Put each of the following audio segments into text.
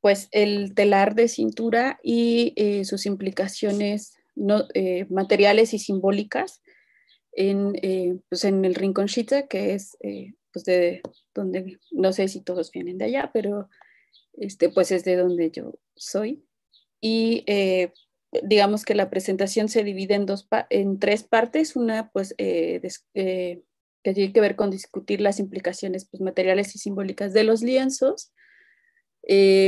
pues el telar de cintura y sus implicaciones materiales y simbólicas en, pues en el Rincón Shitza, que es pues de donde, no sé si todos vienen de allá, pero este, pues es de donde yo soy. Y eh, digamos que la presentación se divide en, dos en tres partes. Una, pues, eh, eh, que tiene que ver con discutir las implicaciones pues, materiales y simbólicas de los lienzos,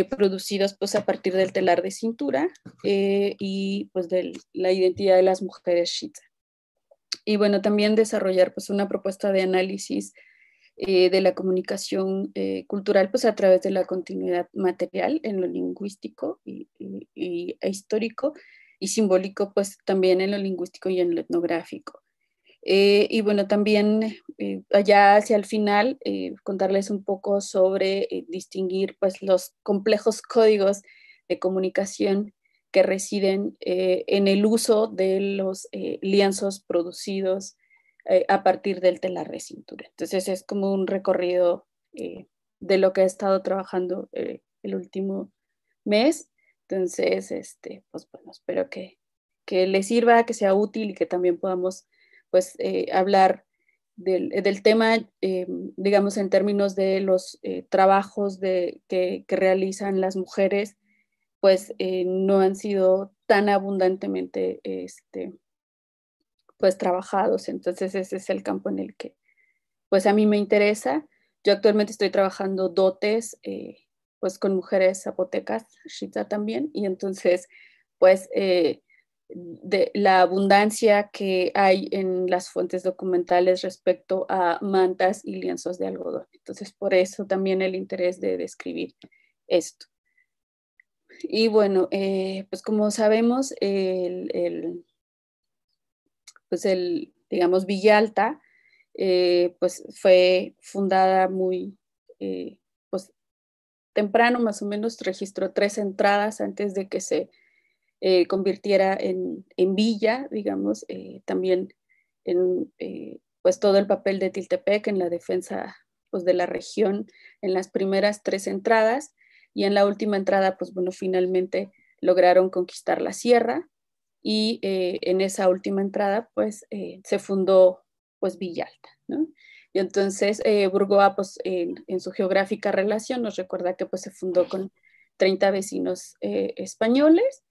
producidos pues, a partir del telar de cintura y pues, de la identidad de las mujeres shita. Y bueno, también desarrollar pues, una propuesta de análisis eh, de la comunicación eh, cultural pues a través de la continuidad material en lo lingüístico y, e histórico y simbólico pues también en lo lingüístico y en lo etnográfico. Eh, y bueno, también allá hacia el final contarles un poco sobre distinguir pues los complejos códigos de comunicación que residen en el uso de los lienzos producidos eh, a partir del telar de cintura. Entonces es como un recorrido eh, de lo que he estado trabajando eh, el último mes. Entonces, este, pues bueno, espero que, que les sirva, que sea útil y que también podamos pues hablar del, del tema, digamos, en términos de los trabajos de, que, que, realizan las mujeres, pues no han sido tan abundantemente este, pues trabajados. Entonces ese es el campo en el que pues a mí me interesa. Yo actualmente estoy trabajando dotes eh, pues con mujeres zapotecas, Shita también, y entonces pues eh, de la abundancia que hay en las fuentes documentales respecto a mantas y lienzos de algodón. Entonces por eso también el interés de describir esto. Y bueno, eh, pues como sabemos, el pues el, digamos, Villalta, eh, pues fue fundada muy, eh, pues temprano, más o menos, registró tres entradas antes de que se eh, convirtiera en, villa, digamos, también en, pues todo el papel de Tiltepec en la defensa pues, de la región en las primeras tres entradas y en la última entrada, pues bueno, finalmente lograron conquistar la sierra y eh, en esa última entrada pues eh, se fundó pues Villalta, ¿no? Y entonces eh, Burgoa pues en, su geográfica relación nos recuerda que pues se fundó con 30 vecinos españoles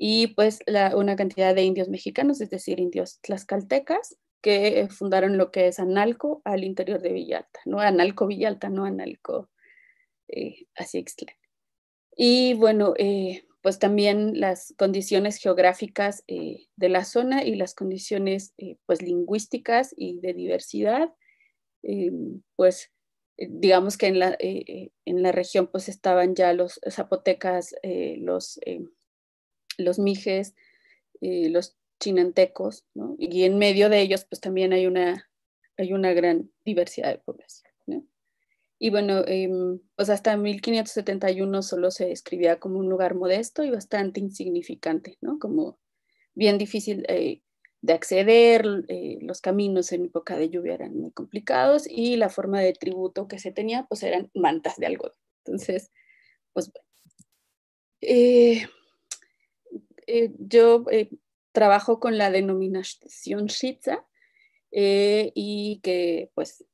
y pues una cantidad de indios mexicanos, es decir, indios tlaxcaltecas, que fundaron lo que es Analco al interior de Villalta, ¿no? Analco Villalta, no Analco así Y bueno, pues también las condiciones geográficas eh, de la zona y las condiciones eh, pues lingüísticas y de diversidad, eh, pues digamos que en la, en la región pues estaban ya los zapotecas, los, los mijes, los chinantecos, ¿no? y en medio de ellos pues también hay una, hay una gran diversidad de población. Y bueno, em, pues hasta 1571 solo se describía como un lugar modesto y bastante insignificante, ¿no? Como bien difícil eh, de acceder, eh, los caminos en época de lluvia eran muy complicados y la forma de tributo que se tenía pues eran mantas de algodón. Entonces, pues bueno. Eh, yo trabajo con la denominación Shitza y que pues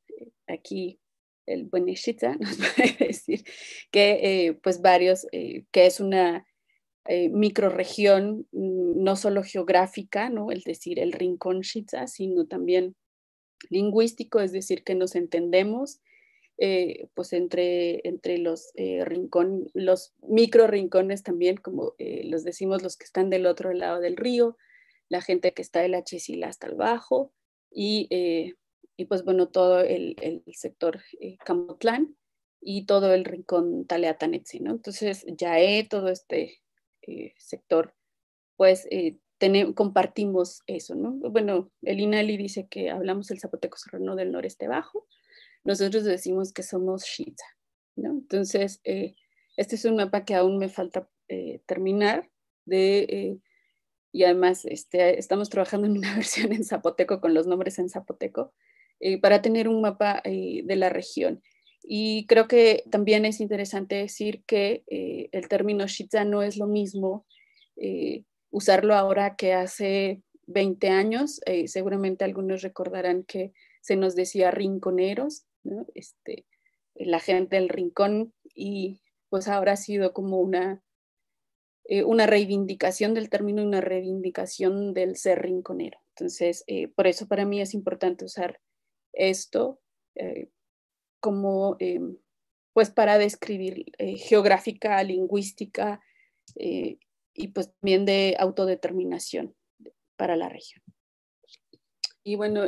aquí el Buenishita nos puede decir que eh, pues varios, eh, que es una eh, microregión mm, no solo geográfica, ¿no? Es decir, el rincón Shitza, sino también lingüístico, es decir, que nos entendemos pues entre, entre los rincón, los micro rincones también, como los decimos los que están del otro lado del río, la gente que está de la Chisila hasta el bajo, y y pues bueno, todo el, el sector eh, Camotlán y todo el rincón Taleatanetsi, ¿no? Entonces, ya he todo este eh, sector, pues eh, compartimos eso, ¿no? Bueno, el INALI dice que hablamos el zapoteco serrano del noreste bajo, nosotros decimos que somos Shiza, ¿no? Entonces, este es un mapa que aún me falta terminar de y además este, estamos trabajando en una versión en zapoteco con los nombres en zapoteco, eh, para tener un mapa eh, de la región. Y creo que también es interesante decir que eh, el término shitza no es lo mismo eh, usarlo ahora que hace 20 años. Eh, seguramente algunos recordarán que se nos decía rinconeros, este, la gente del rincón, y pues ahora ha sido como una, una reivindicación del término, una reivindicación del ser rinconero. Entonces, por eso para mí es importante usar esto como em, pues para describir eh, geográfica, lingüística eh, y pues también de autodeterminación para la región. Y bueno,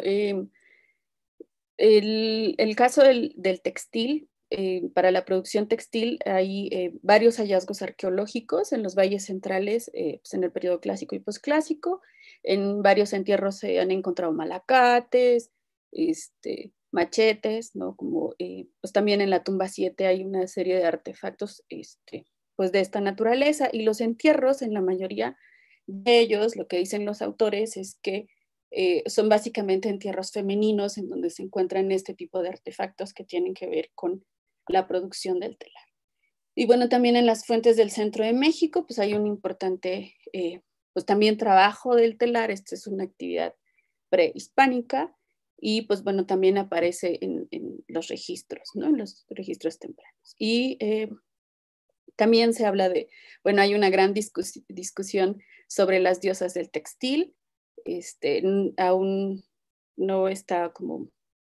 el, caso del, textil, eh, para la producción textil hay varios hallazgos arqueológicos en los valles centrales, pues en el periodo clásico y posclásico. En varios entierros se han encontrado malacates, este, machetes, ¿no? Como eh, pues también en la tumba 7 hay una serie de artefactos este, pues de esta naturaleza y los entierros en la mayoría de ellos, lo que dicen los autores es que eh, son básicamente entierros femeninos en donde se encuentran este tipo de artefactos que tienen que ver con la producción del telar. Y bueno, también en las fuentes del centro de México, pues hay un importante, eh, pues también trabajo del telar, esta es una actividad prehispánica, y pues bueno, también aparece en, los registros, ¿no? En los registros tempranos. Y eh, también se habla de, bueno, hay una gran discusión sobre las diosas del textil, este, aún no está como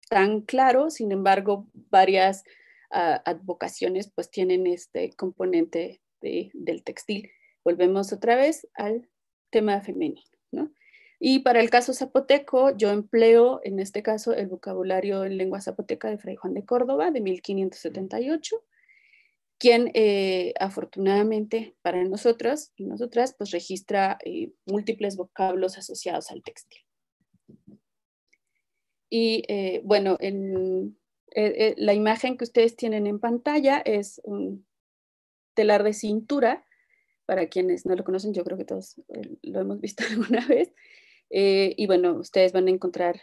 tan claro, sin embargo, varias ah, advocaciones pues tienen este componente del textil. Volvemos otra vez al tema femenino, ¿no? Y para el caso zapoteco, yo empleo en este caso el vocabulario en lengua zapoteca de Fray Juan de Córdoba de 1578, quien eh, afortunadamente para nosotros y nosotras pues registra eh, múltiples vocablos asociados al textil. Y eh, bueno, en, la imagen que ustedes tienen en pantalla es un telar de cintura. Para quienes no lo conocen, yo creo que todos lo hemos visto alguna vez. Y bueno, ustedes van a encontrar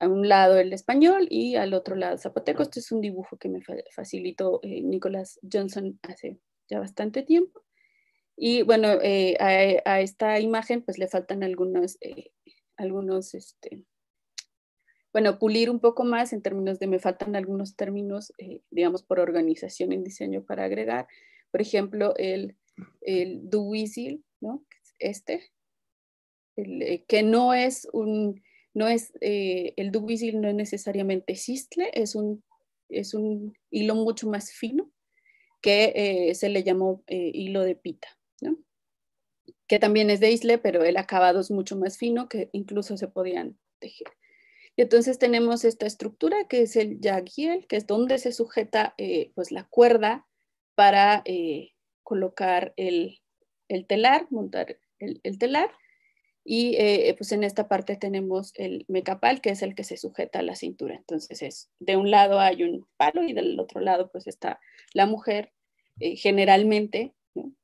a un lado el español y al otro lado zapoteco. Este es un dibujo que me facilitó eh, Nicholas Johnson hace ya bastante tiempo. Y bueno, eh, a, esta imagen pues le faltan algunos, algunos este, bueno, pulir un poco más en términos de me faltan algunos términos, digamos, por organización en diseño para agregar. Por ejemplo, el, el ¿no? Este, eh, que no es un, no es, eh, el dubisil no es necesariamente cistle, es un, es un hilo mucho más fino que eh, se le llamó hilo de pita, que también es de isle, pero el acabado es mucho más fino que incluso se podían tejer. Y entonces tenemos esta estructura que es el yagiel, que es donde se sujeta pues la cuerda para colocar el, el, telar, montar el, el telar. Y eh, pues en esta parte tenemos el mecapal, que es el que se sujeta a la cintura. Entonces es, de un lado hay un palo y del otro lado pues está la mujer, eh, generalmente,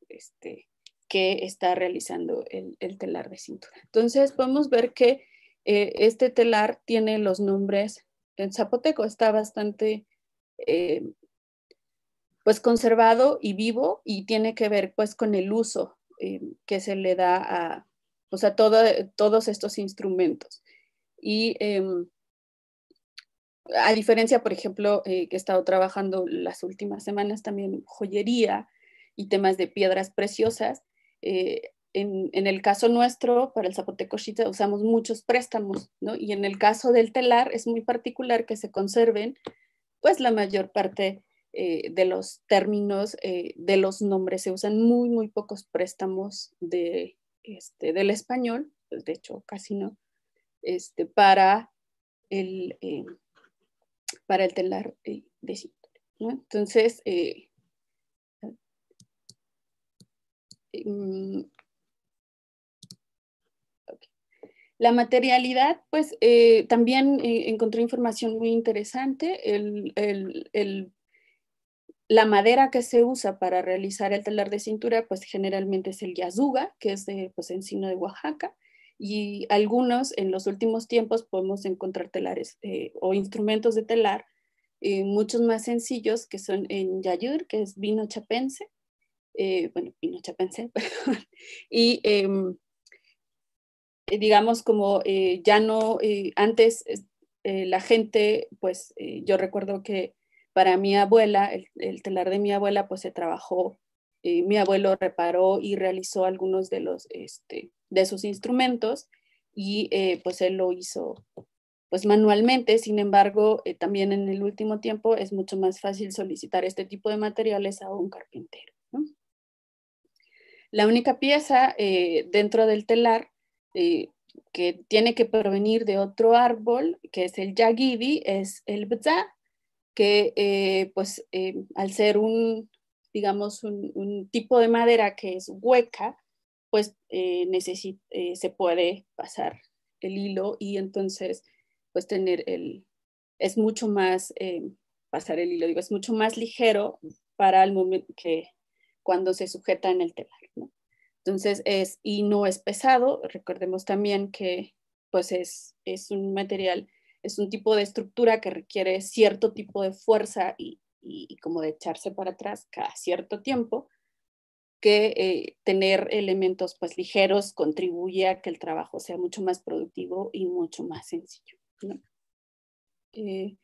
este, que está realizando el, telar de cintura. Entonces podemos ver que eh, este telar tiene los nombres en zapoteco, está bastante pues conservado y vivo y tiene que ver pues con el uso que se le da a, o sea, todos estos instrumentos. Y em, a diferencia, por ejemplo, eh, que he estado trabajando las últimas semanas también joyería y temas de piedras preciosas, eh, en, el caso nuestro, para el zapoteco shita, usamos muchos préstamos, ¿no? Y en el caso del telar es muy particular que se conserven, pues la mayor parte eh, de los términos, de los nombres, se usan muy, muy pocos préstamos de, este, del español, pues, de hecho casi no, este, para, el, eh, para el telar eh, de cintura. Entonces, eh, mm, La materialidad, pues también encontré información muy interesante. el, la madera que se usa para realizar el telar de cintura, pues generalmente es el yazuga, que es de pues, encino de Oaxaca, y algunos en los últimos tiempos podemos encontrar telares eh, o instrumentos de telar muchos más sencillos que son en Yayur, que es vino chapense, bueno, vino chapense, y em, digamos como ya no, antes la gente, pues yo recuerdo que para mi abuela, el, telar de mi abuela, pues se trabajó, mi abuelo reparó y realizó algunos de los, este, de sus instrumentos y eh, pues él lo hizo pues manualmente, sin embargo, eh, también en el último tiempo es mucho más fácil solicitar este tipo de materiales a un carpintero. La única pieza eh, dentro del telar que tiene que provenir de otro árbol, que es el yagidi, es el bza, que pues al ser un, digamos, un, tipo de madera que es hueca, pues eh, eh, se puede pasar el hilo y entonces pues tener el, es mucho más, eh, pasar el hilo, digo, es mucho más ligero para el momento que cuando se sujeta en el telar, ¿no? Entonces es, y no es pesado, recordemos también que pues es, es un material, es un tipo de estructura que requiere cierto tipo de fuerza y, y como de echarse para atrás cada cierto tiempo, que eh, tener elementos pues ligeros contribuye a que el trabajo sea mucho más productivo y mucho más sencillo. Eh,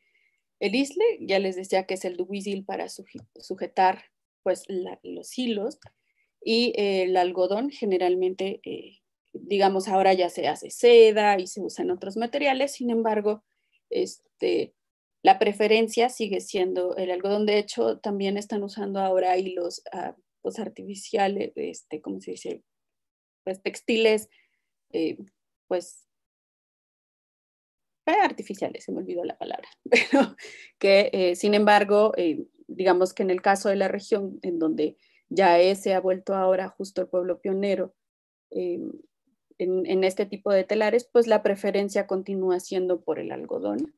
el isle, ya les decía que es el duisil para sujetar pues los hilos y eh, el algodón generalmente, digamos, ahora ya se hace seda y se usan otros materiales, sin embargo, este, la preferencia sigue siendo el algodón. De hecho, también están usando ahora hilos ah, pues, artificiales, este, ¿cómo se dice? Pues textiles, eh, pues eh, artificiales, se me olvidó la palabra, pero que eh, sin embargo, digamos que en el caso de la región en donde ya se ha vuelto ahora justo el pueblo pionero en, en, este tipo de telares, pues la preferencia continúa siendo por el algodón.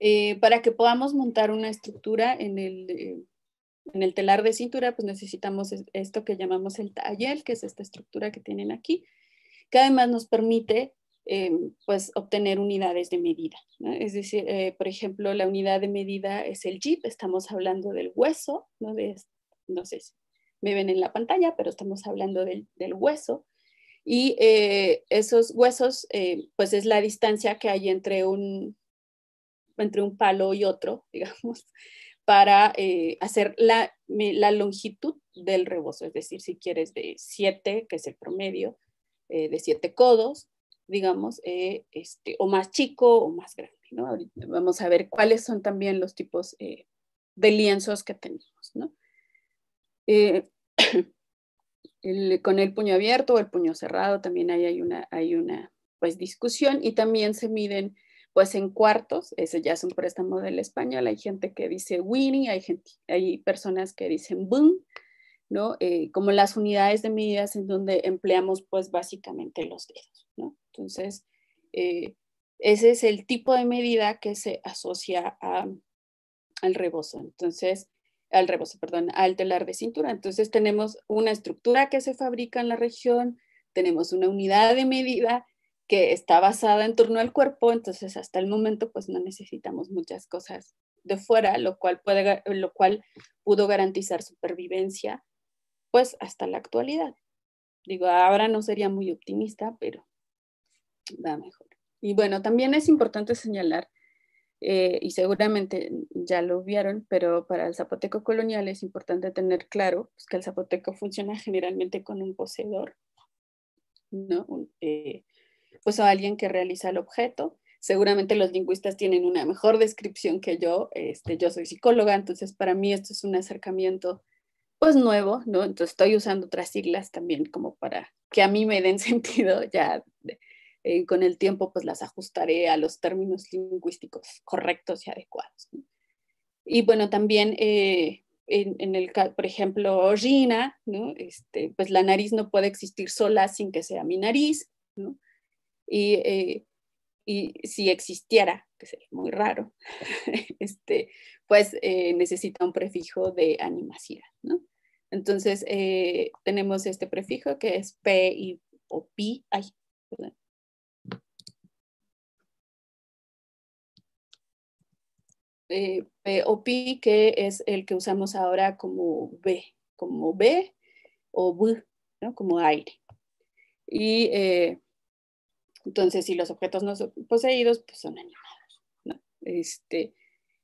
Eh, para que podamos montar una estructura en el, eh, en el telar de cintura, pues necesitamos esto que llamamos el taller, que es esta estructura que tienen aquí, que además nos permite eh, pues obtener unidades de medida. Es decir, por ejemplo, la unidad de medida es el jeep, estamos hablando del hueso, no, de, no sé si me ven en la pantalla, pero estamos hablando del, del hueso. Y esos huesos, pues es la distancia que hay entre un, entre un palo y otro, digamos, para eh, hacer la, longitud del rebozo, es decir, si quieres de 7, que es el promedio, eh, de 7 codos, digamos, eh, este, o más chico o más grande, ¿no? Ahorita vamos a ver cuáles son también los tipos de lienzos que tenemos, ¿no? con el puño abierto o el puño cerrado también hay una, pues, discusión y también se miden pues en cuartos, ese ya es un préstamo del español, hay gente que dice Winnie, hay, personas que dicen boom, ¿no? Eh, como las unidades de medidas en donde empleamos pues básicamente los dedos. Entonces, eh, ese es el tipo de medida que se asocia al rebozo. Entonces, al rebozo, perdón, al telar de cintura. Entonces tenemos una estructura que se fabrica en la región, tenemos una unidad de medida que está basada en torno al cuerpo, entonces hasta el momento pues no necesitamos muchas cosas de fuera, lo cual, puede, lo cual pudo garantizar supervivencia pues hasta la actualidad. Digo, ahora no sería muy optimista, pero va mejor. Y bueno, también es importante señalar, eh, y seguramente ya lo vieron, pero para el zapoteco colonial es importante tener claro pues, que el zapoteco funciona generalmente con un poseedor, ¿no? Eh, pues a alguien que realiza el objeto. Seguramente los lingüistas tienen una mejor descripción que yo. Este, yo soy psicóloga, entonces para mí esto es un acercamiento pues nuevo, ¿no? Entonces estoy usando otras siglas también como para que a mí me den sentido ya eh, con el tiempo pues las ajustaré a los términos lingüísticos correctos y adecuados. Y bueno, también eh, en, en, el, por ejemplo, Gina, ¿no? Este, pues la nariz no puede existir sola sin que sea mi nariz, ¿no? Eh, y, si existiera, que sería muy raro, este, pues eh, necesita un prefijo de animación, ¿no? Entonces, eh, tenemos este prefijo que es P y, o Pi, ay, eh, P o pi, que es el que usamos ahora como B, como B o B, ¿no? como aire. Y eh, entonces, si los objetos no son poseídos, pues son animados. ¿no? Este,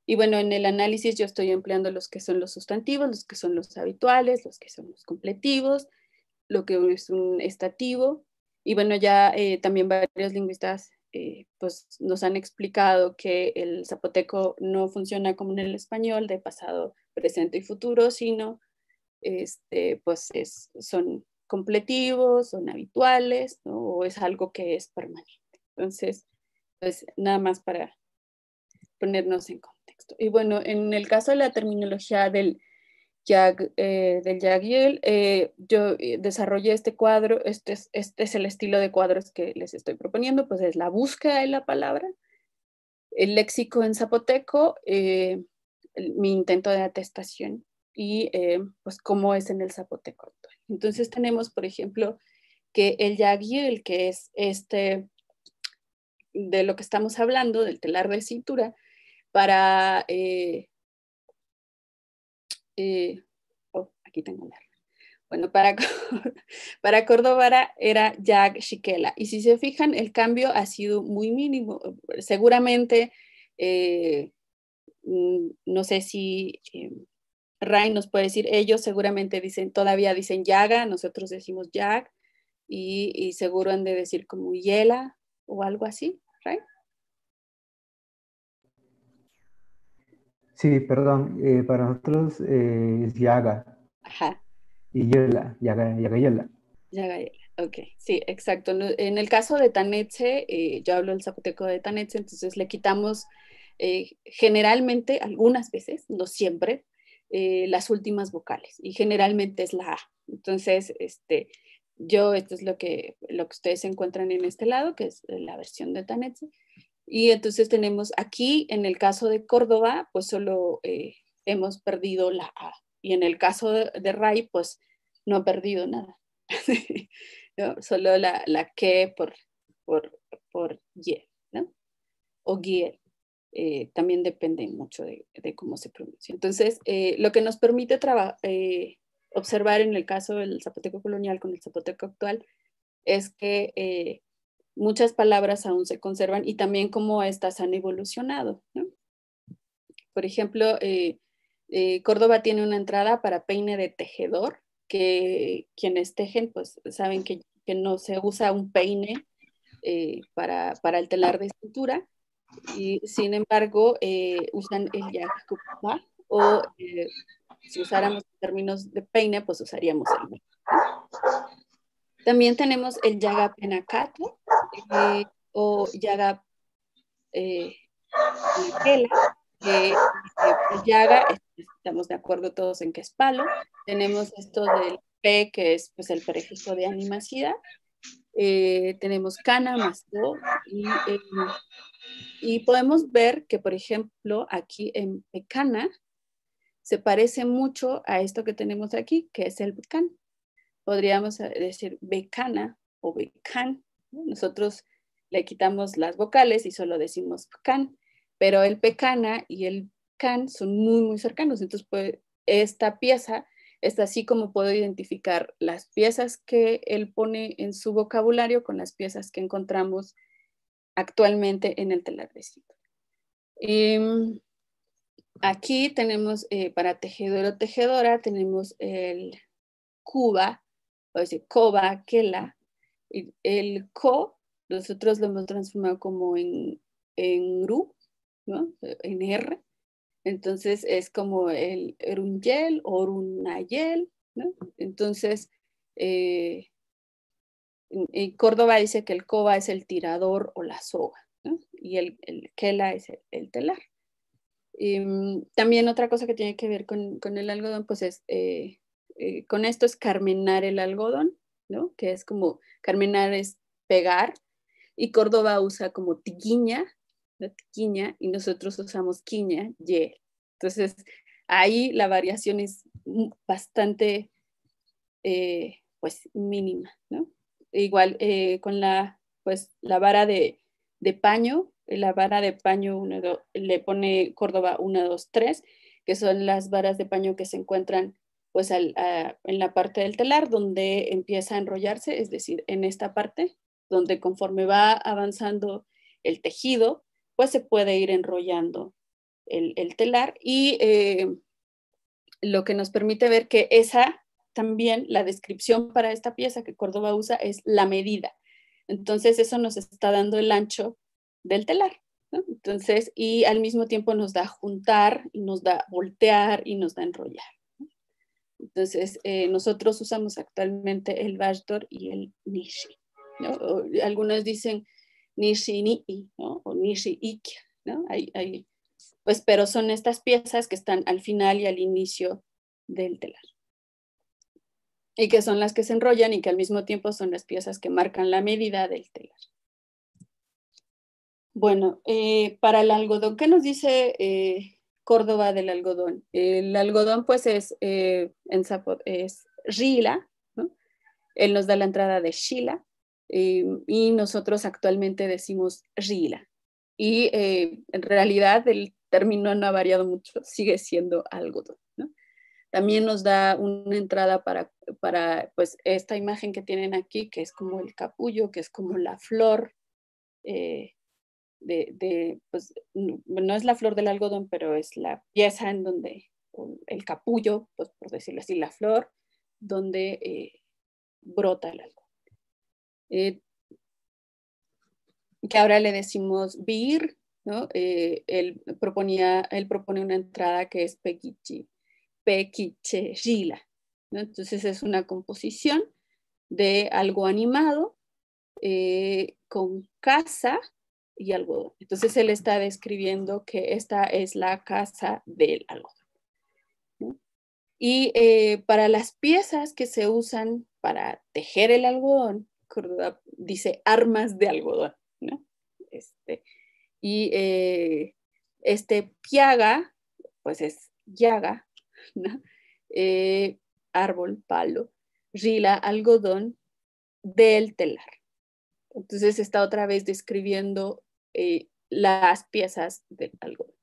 y bueno, en el análisis yo estoy empleando los que son los sustantivos, los que son los habituales, los que son los completivos, lo que es un estativo. Y bueno, ya eh, también varios lingüistas eh, pues nos han explicado que el zapoteco no funciona como en el español de pasado, presente y futuro, sino este, pues es, son completivos, son habituales, ¿no? o es algo que es permanente. Entonces, pues nada más para ponernos en contexto. Y bueno, en el caso de la terminología del Eh, del Yagiel, eh, yo eh, desarrollé este cuadro, este es, este es el estilo de cuadros que les estoy proponiendo, pues es la búsqueda de la palabra, el léxico en zapoteco, mi intento de atestación y pues cómo es en el zapoteco actual. Entonces tenemos, por ejemplo, que el Yagiel, que es este, de lo que estamos hablando, del telar de cintura, para eh, oh, aquí tengo la bueno, para, para Córdoba era Jack Shikela. Y si se fijan, el cambio ha sido muy mínimo. Seguramente, eh, mm, no sé si eh, Ray nos puede decir, ellos seguramente dicen, todavía dicen Yaga, nosotros decimos Jack, y, y seguro han de decir como Yela o algo así, Ray. Sí, perdón, eh, para nosotros eh, es Yaga. Ajá. Y Yela, Yaga, Yaga Yela. Yaga Yela, ok, sí, exacto. En el caso de Tanetse, eh, yo hablo el zapoteco de Tanetse, entonces le quitamos generalmente, algunas veces, no siempre, las últimas vocales y generalmente es la A. Entonces, este, yo, esto es lo que, lo que ustedes encuentran en este lado, que es la versión de Tanetse. Y entonces tenemos aquí, en el caso de Córdoba, pues solo eh, hemos perdido la A. Y en el caso de, Ray, pues no ha perdido nada. Solo la, la que por, por, por Y, ¿no? O Giel. Eh, también depende mucho de, cómo se pronuncia. Entonces, eh, lo que nos permite observar en el caso del zapoteco colonial con el zapoteco actual es que muchas palabras aún se conservan y también cómo estas han evolucionado. Por ejemplo, eh, eh, Córdoba tiene una entrada para peine de tejedor, que quienes tejen pues saben que, no se usa un peine eh, para, el telar de cintura y sin embargo usan el yakupa o si usáramos términos de peine pues usaríamos el también tenemos el yaga penacato eh, o yaga eh, que eh, yaga, estamos de acuerdo todos en que es palo. Tenemos esto del P, que es pues, el prefijo de animacidad. tenemos cana más y, y podemos ver que, por ejemplo, aquí en pecana se parece mucho a esto que tenemos aquí, que es el pecan podríamos eh, decir becana o becan. Nosotros le quitamos las vocales y solo decimos can, pero el pecana y el can son muy, muy cercanos. Entonces, pues, esta pieza es así como puedo identificar las piezas que él pone en su vocabulario con las piezas que encontramos actualmente en el telar mm, aquí tenemos eh, para tejedor o tejedora, tenemos el Cuba, o decir coba, kela. El co, nosotros lo hemos transformado como en, en ru, ¿no? En R. Entonces es como el erunyel o orunayel, ¿no? Entonces, eh, en, Córdoba dice que el coba es el tirador o la soga, ¿no? Y el, el kela es el, telar. Y, mm, también otra cosa que tiene que ver con, con el algodón, pues es eh, eh, con esto es carmenar el algodón, ¿no? Que es como, carmenar es pegar, y Córdoba usa como tiquiña, la tiquiña, y nosotros usamos quiña, y. Entonces, ahí la variación es bastante, eh, pues, mínima, ¿no? Igual eh, con la, pues, la vara de, de paño, la vara de paño, le pone Córdoba 1, 2, 3, que son las varas de paño que se encuentran pues en la parte del telar donde empieza a enrollarse, es decir, en esta parte, donde conforme va avanzando el tejido, pues se puede ir enrollando el, telar y eh, lo que nos permite ver que esa también, la descripción para esta pieza que Córdoba usa es la medida. Entonces, eso nos está dando el ancho del telar. Entonces, y al mismo tiempo nos da juntar, y nos da voltear y nos da enrollar. Entonces, eh, nosotros usamos actualmente el Bashdor y el Nishi. algunos dicen Nishi ni ¿no? o Nishi Ikya. ¿no? Hay, pues, pero son estas piezas que están al final y al inicio del telar. Y que son las que se enrollan y que al mismo tiempo son las piezas que marcan la medida del telar. Bueno, eh, para el algodón, ¿qué nos dice eh, Córdoba del algodón? El algodón pues es, eh, en Zapot, es Rila, ¿no? Él nos da la entrada de Shila y nosotros actualmente decimos Rila. Y en realidad el término no ha variado mucho, sigue siendo algodón. También nos da una entrada para, para pues, esta imagen que tienen aquí, que es como el capullo, que es como la flor de, pues, no es la flor del algodón, pero es la pieza en donde, el capullo, pues por decirlo así, la flor, donde eh, brota el algodón. Eh, que ahora le decimos vir. Eh, él, proponía, él propone una entrada que es pequichi, pequiche, gila. Entonces es una composición de algo animado con casa y algodón. Entonces él está describiendo que esta es la casa del algodón. Y eh, para las piezas que se usan para tejer el algodón, dice armas de algodón. Este, y eh, este piaga, pues es llaga, eh, árbol, palo, rila, algodón del telar. Entonces está otra vez describiendo eh, las piezas del algodón.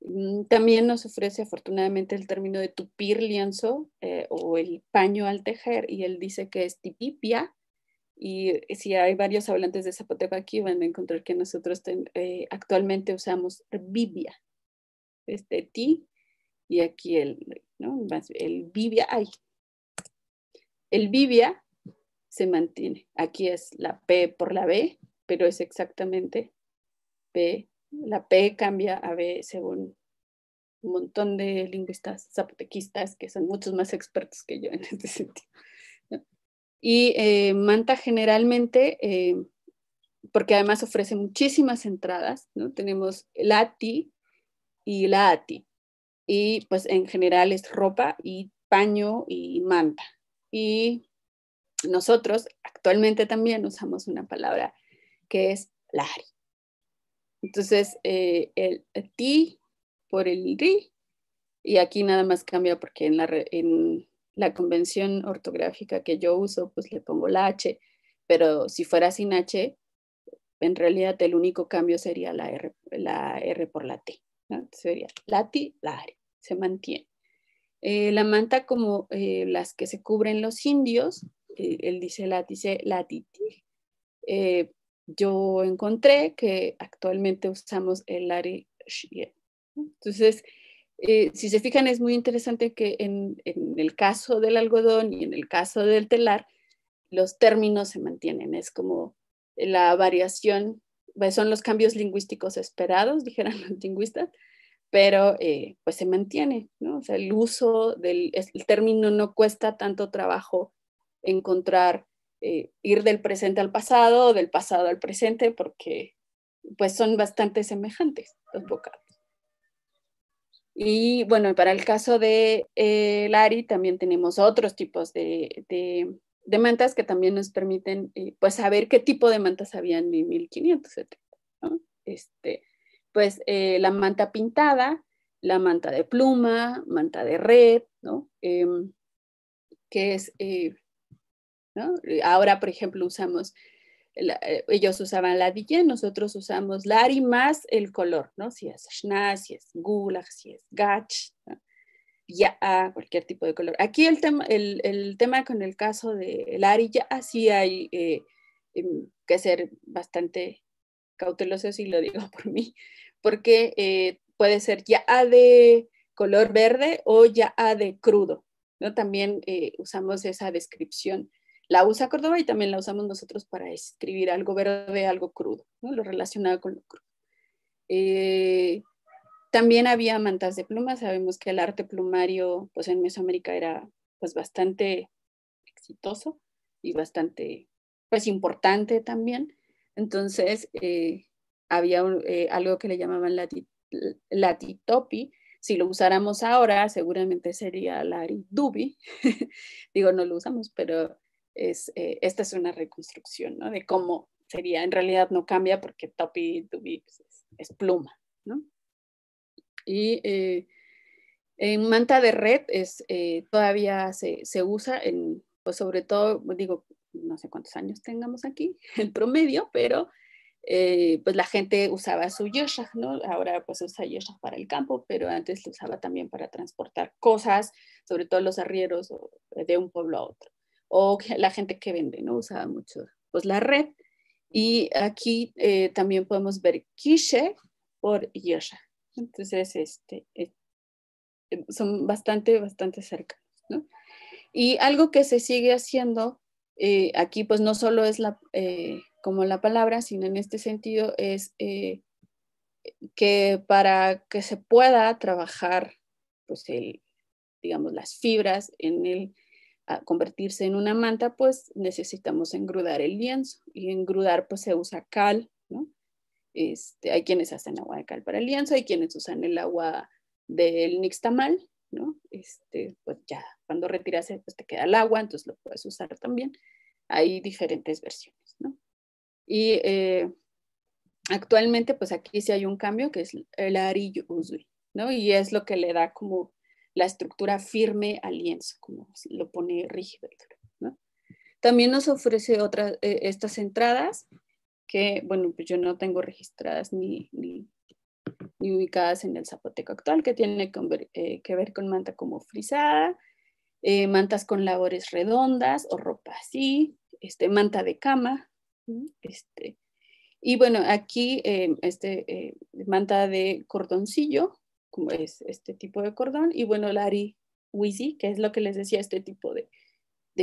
Mm, también nos ofrece afortunadamente el término de tupir lienzo eh, o el paño al tejer y él dice que es tipipia y si hay varios hablantes de zapoteco aquí van a encontrar que nosotros eh, actualmente usamos bibia, este ti y aquí el, ¿no? el bibia, ay, el bibia se mantiene. Aquí es la P por la B, pero es exactamente P. La P cambia a B según un montón de lingüistas zapotequistas que son muchos más expertos que yo en este sentido. Y eh, Manta generalmente, eh, porque además ofrece muchísimas entradas, ¿no? tenemos la ATI y la ATI. Y pues en general es ropa y paño y manta. Y nosotros actualmente también usamos una palabra que es lari. Entonces, eh, el, ti por el ri, y aquí nada más cambia porque en la, en la convención ortográfica que yo uso, pues le pongo la H, pero si fuera sin H, en realidad el único cambio sería la R, la R por la T. ¿no? Sería lati, lari, se mantiene. Eh, la manta como eh, las que se cubren los indios, él dice la dice latiti. Eh, yo encontré que actualmente usamos el lari Entonces, eh, si se fijan, es muy interesante que en, el caso del algodón y en el caso del telar, los términos se mantienen. Es como la variación, pues, son los cambios lingüísticos esperados, dijeran los lingüistas, pero eh, pues se mantiene, ¿no? O sea, el uso del el término no cuesta tanto trabajo encontrar, eh, ir del presente al pasado del pasado al presente, porque pues son bastante semejantes los vocablos. Y bueno, para el caso de eh, Lari también tenemos otros tipos de, de, mantas que también nos permiten eh, pues saber qué tipo de mantas habían en 1570. Este, pues la manta pintada, la manta de pluma, manta de red, ¿no? Em, que es Ahora, por ejemplo, usamos eh, ellos usaban la DJ, nosotros usamos Lari más el color, ¿no? Si es Shna, si es Gulag, si es Gach, ya cualquier tipo de color. Aquí el tema, el, tema con el caso de Lari ya sí hay eh, em, que ser bastante cauteloso, si lo digo por mí, porque eh, puede ser ya de color verde o ya de crudo, ¿no? También usamos esa descripción la usa Córdoba y también la usamos nosotros para escribir algo verde, algo crudo, ¿no? lo relacionado con lo crudo. Eh, también había mantas de plumas, sabemos que el arte plumario pues en Mesoamérica era pues bastante exitoso y bastante pues importante también. Entonces eh, había eh, algo que le llamaban latitopi, si lo usáramos ahora, seguramente sería la dubi. Digo, no lo usamos, pero es, eh, esta es una reconstrucción, ¿no? De cómo sería, en realidad no cambia porque topi, tubi pues, es, pluma, ¿no? Y eh, en manta de red es, eh, todavía se, se, usa, en, pues sobre todo, digo, no sé cuántos años tengamos aquí, el promedio, pero pues la gente usaba su yeshach, ¿no? Ahora pues usa yeshach para el campo, pero antes lo usaba también para transportar cosas, sobre todo los arrieros de un pueblo a otro o la gente que vende, ¿no? Usaba mucho pues la red. Y aquí eh, también podemos ver quiche por yosha. Entonces, este, eh, son bastante, bastante cercanos, ¿no? Y algo que se sigue haciendo eh, aquí, pues no solo es la, como la palabra, sino en este sentido es que para que se pueda trabajar, pues el, digamos, las fibras en el convertirse en una manta, pues necesitamos engrudar el lienzo. Y engrudar, pues se usa cal, ¿no? Este, hay quienes hacen agua de cal para el lienzo, hay quienes usan el agua del nixtamal, ¿no? Este, pues ya cuando retiras, pues te queda el agua, entonces lo puedes usar también. Hay diferentes versiones, ¿no? Y eh, actualmente, pues aquí sí hay un cambio que es el arillo usui, ¿no? Y es lo que le da como la estructura firme al lienzo, como lo pone rígido. También nos ofrece otras, eh, estas entradas que, bueno, pues yo no tengo registradas ni, ni, ubicadas en el zapoteco actual, que tiene eh, que ver con manta como frisada, eh, mantas con labores redondas o ropa así, este, manta de cama, este, y bueno, aquí este, manta de cordoncillo, como es este tipo de cordón, y bueno, la Ari que es lo que les decía, este tipo de,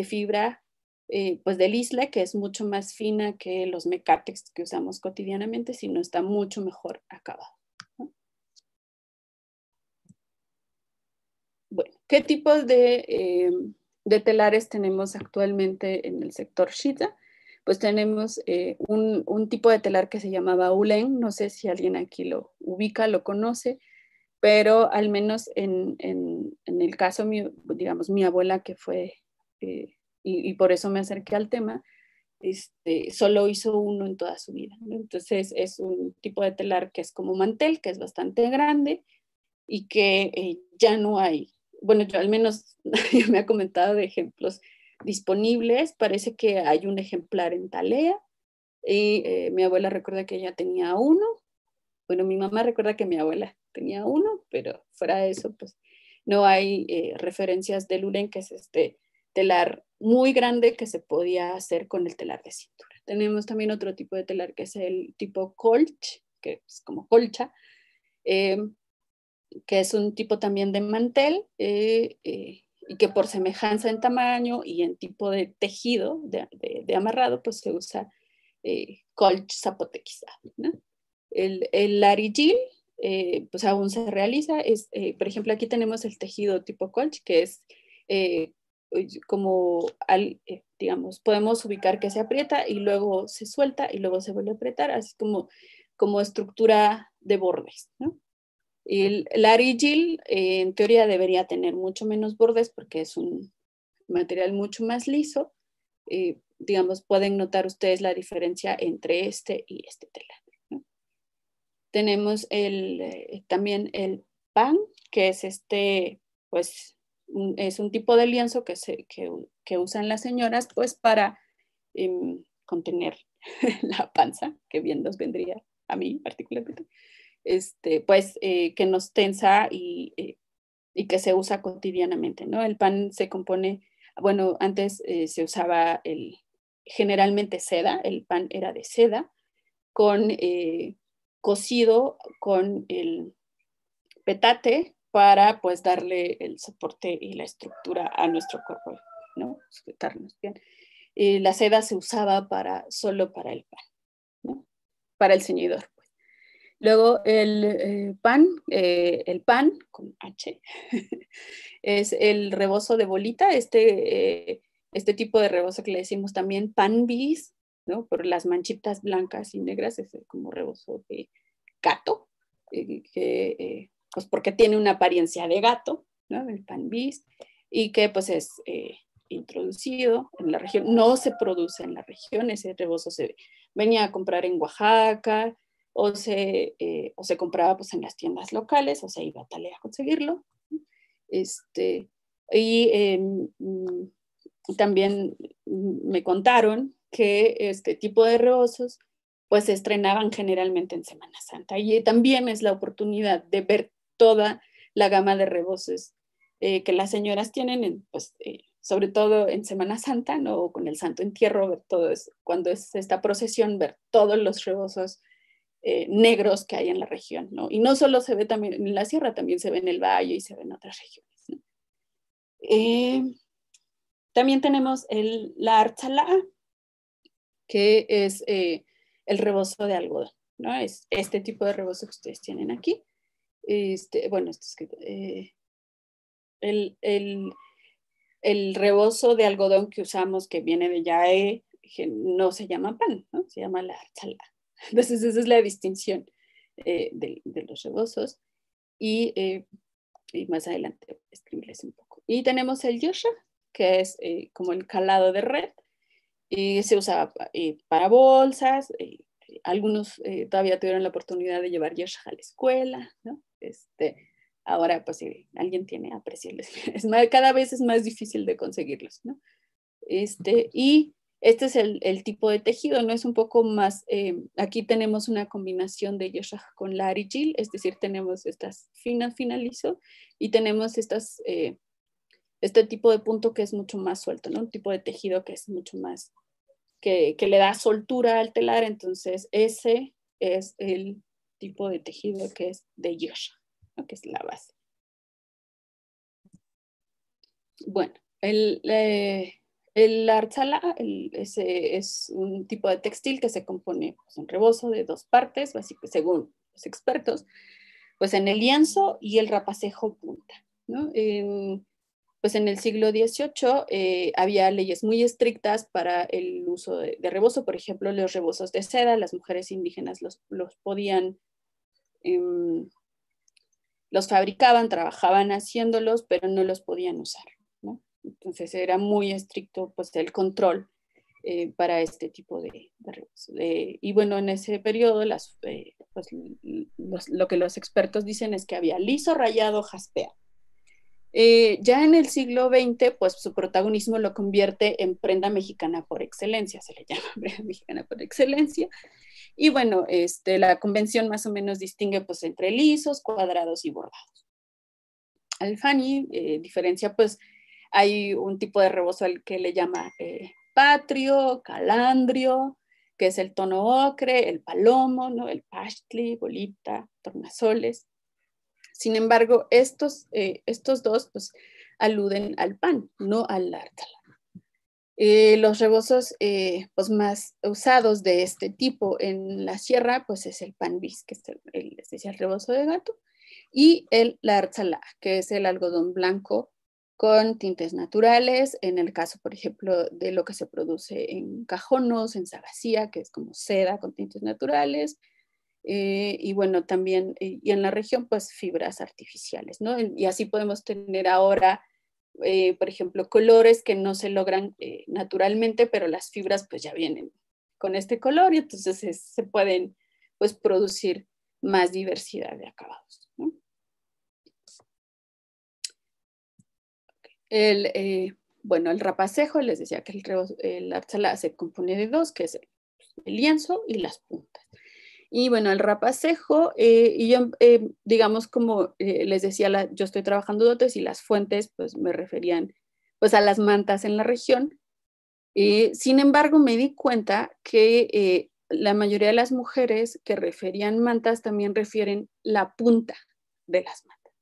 fibra, eh, pues del isla, que es mucho más fina que los mecatex que usamos cotidianamente, sino está mucho mejor acabado. Bueno, ¿qué tipos eh, de, telares tenemos actualmente en el sector Shita? Pues tenemos eh, un, un, tipo de telar que se llamaba Ulen, no sé si alguien aquí lo ubica, lo conoce, pero al menos en, en, el caso, mío, digamos, mi abuela que fue, eh, y, y, por eso me acerqué al tema, este, solo hizo uno en toda su vida. Entonces es un tipo de telar que es como mantel, que es bastante grande y que eh, ya no hay, bueno, yo al menos me ha comentado de ejemplos disponibles, parece que hay un ejemplar en Talea y eh, mi abuela recuerda que ella tenía uno, bueno, mi mamá recuerda que mi abuela tenía uno, pero fuera de eso, pues no hay eh, referencias del Ulen, que es este telar muy grande que se podía hacer con el telar de cintura. Tenemos también otro tipo de telar que es el tipo colch, que es como colcha, em, que es un tipo también de mantel eh, eh, y que por semejanza en tamaño y en tipo de tejido de, de, amarrado, pues se usa colch zapotequizado. ¿no? El, el arigil eh, pues aún se realiza. Es, eh, por ejemplo, aquí tenemos el tejido tipo colch, que es eh, como, al, digamos, podemos ubicar que se aprieta y luego se suelta y luego se vuelve a apretar, así como, como estructura de bordes. ¿no? El, el arigil en teoría debería tener mucho menos bordes porque es un material mucho más liso. digamos, pueden notar ustedes la diferencia entre este y este telar. Tenemos el, eh, también el pan, que es este, pues, es un tipo de lienzo que, se, que, usan las señoras, pues, para em, contener la panza, que bien nos vendría a mí particularmente, este, pues eh, que nos tensa y, eh, y, que se usa cotidianamente, ¿no? El pan se compone, bueno, antes se usaba el, generalmente seda, el pan era de seda, con cocido con el petate para pues darle el soporte y la estructura a nuestro cuerpo, ¿no? Sujetarnos bien. la seda se usaba para, solo para el pan, ¿no? Para el ceñidor. Pues. Luego el eh, pan, eh, el pan con H, es el rebozo de bolita, este, eh, este tipo de rebozo que le decimos también pan bis, ¿no? Por las manchitas blancas y negras, es como rebozo de gato, que pues porque tiene una apariencia de gato. El pan bis, y que pues es eh, introducido en la región, no se produce en la región, ese rebozo se venía a comprar en Oaxaca o se, eh, o se compraba pues en las tiendas locales o se iba a Talea a conseguirlo. Este, y em, mm, también me contaron que este tipo de rebozos pues se estrenaban generalmente en Semana Santa y también es la oportunidad de ver toda la gama de rebozos eh, que las señoras tienen, pues, eh, sobre todo en Semana Santa, ¿no? con el Santo Entierro, ver todo es, cuando es esta procesión, ver todos los rebozos eh, negros que hay en la región, ¿no? Y no solo se ve también en la sierra, también se ve en el valle y se ve en otras regiones, también tenemos el, la archala, que es el rebozo de algodón, ¿no? Es este tipo de rebozo que ustedes tienen aquí. Este, bueno, esto es eh, el, el, el, rebozo de algodón que usamos, que viene de yae, no se llama pan, ¿no? se llama la chala. Entonces, esa es la distinción eh, de, de, los rebozos. Y, eh, y, más adelante escribirles un poco. Y tenemos el yosha, que es como el calado de red, y se usa para bolsas. algunos todavía tuvieron la oportunidad de llevar yosha a la escuela, ¿no? Este, ahora, pues si alguien tiene, apreciarles. Es cada vez es más difícil de conseguirlos, ¿no? Este, y este es el, el, tipo de tejido, ¿no? Es un poco más, eh, aquí tenemos una combinación de yoshah con larigil, es decir, tenemos estas finas finalizo y tenemos estas, eh, este tipo de punto que es mucho más suelto, ¿no? Un tipo de tejido que es mucho más, que, que le da soltura al telar, entonces ese es el tipo de tejido que es de yosha, que es la base. Bueno, el, eh, el arzala es un tipo de textil que se compone pues, un rebozo de dos partes, básicamente, según los expertos, pues en el lienzo y el rapacejo punta. ¿no? Pues en el siglo XVIII eh, había leyes muy estrictas para el uso de, rebozo, por ejemplo, los rebozos de seda, las mujeres indígenas los, los podían Em, los fabricaban, trabajaban haciéndolos, pero no los podían usar. Entonces era muy estricto pues, el control eh, para este tipo de, de, Y bueno, en ese periodo las, eh, pues, lo que los expertos dicen es que había liso, rayado, jaspea. Eh, ya en el siglo XX, pues su protagonismo lo convierte en prenda mexicana por excelencia, se le llama prenda mexicana por excelencia, y bueno, este, la convención más o menos distingue pues entre lisos, cuadrados y bordados. Alfani eh, diferencia pues hay un tipo de rebozo al que le llama eh, patrio, calandrio, que es el tono ocre, el palomo, ¿no? el pastli, bolita, tornasoles. Sin embargo, estos, eh, estos dos pues, aluden al pan, no al ártala. Eh, los rebozos eh, pues más usados de este tipo en la sierra pues es el pan bis, que es el, el, rebozo de gato, y el larzala, que es el algodón blanco con tintes naturales, en el caso, por ejemplo, de lo que se produce en cajonos, en sagacía, que es como seda con tintes naturales, eh, y bueno, también, y en la región, pues fibras artificiales, ¿no? Y así podemos tener ahora eh, por ejemplo, colores que no se logran eh, naturalmente, pero las fibras pues ya vienen con este color y entonces se pueden pues producir más diversidad de acabados. El, eh, bueno, el rapacejo, les decía que el, el se compone de dos, que es el lienzo y las puntas. Y bueno, el rapacejo, eh, y yo, eh, digamos, como eh, les decía, yo estoy trabajando dotes y las fuentes, pues me referían pues a las mantas en la región. sin embargo, me di cuenta que la mayoría de las mujeres que referían mantas también refieren la punta de las mantas.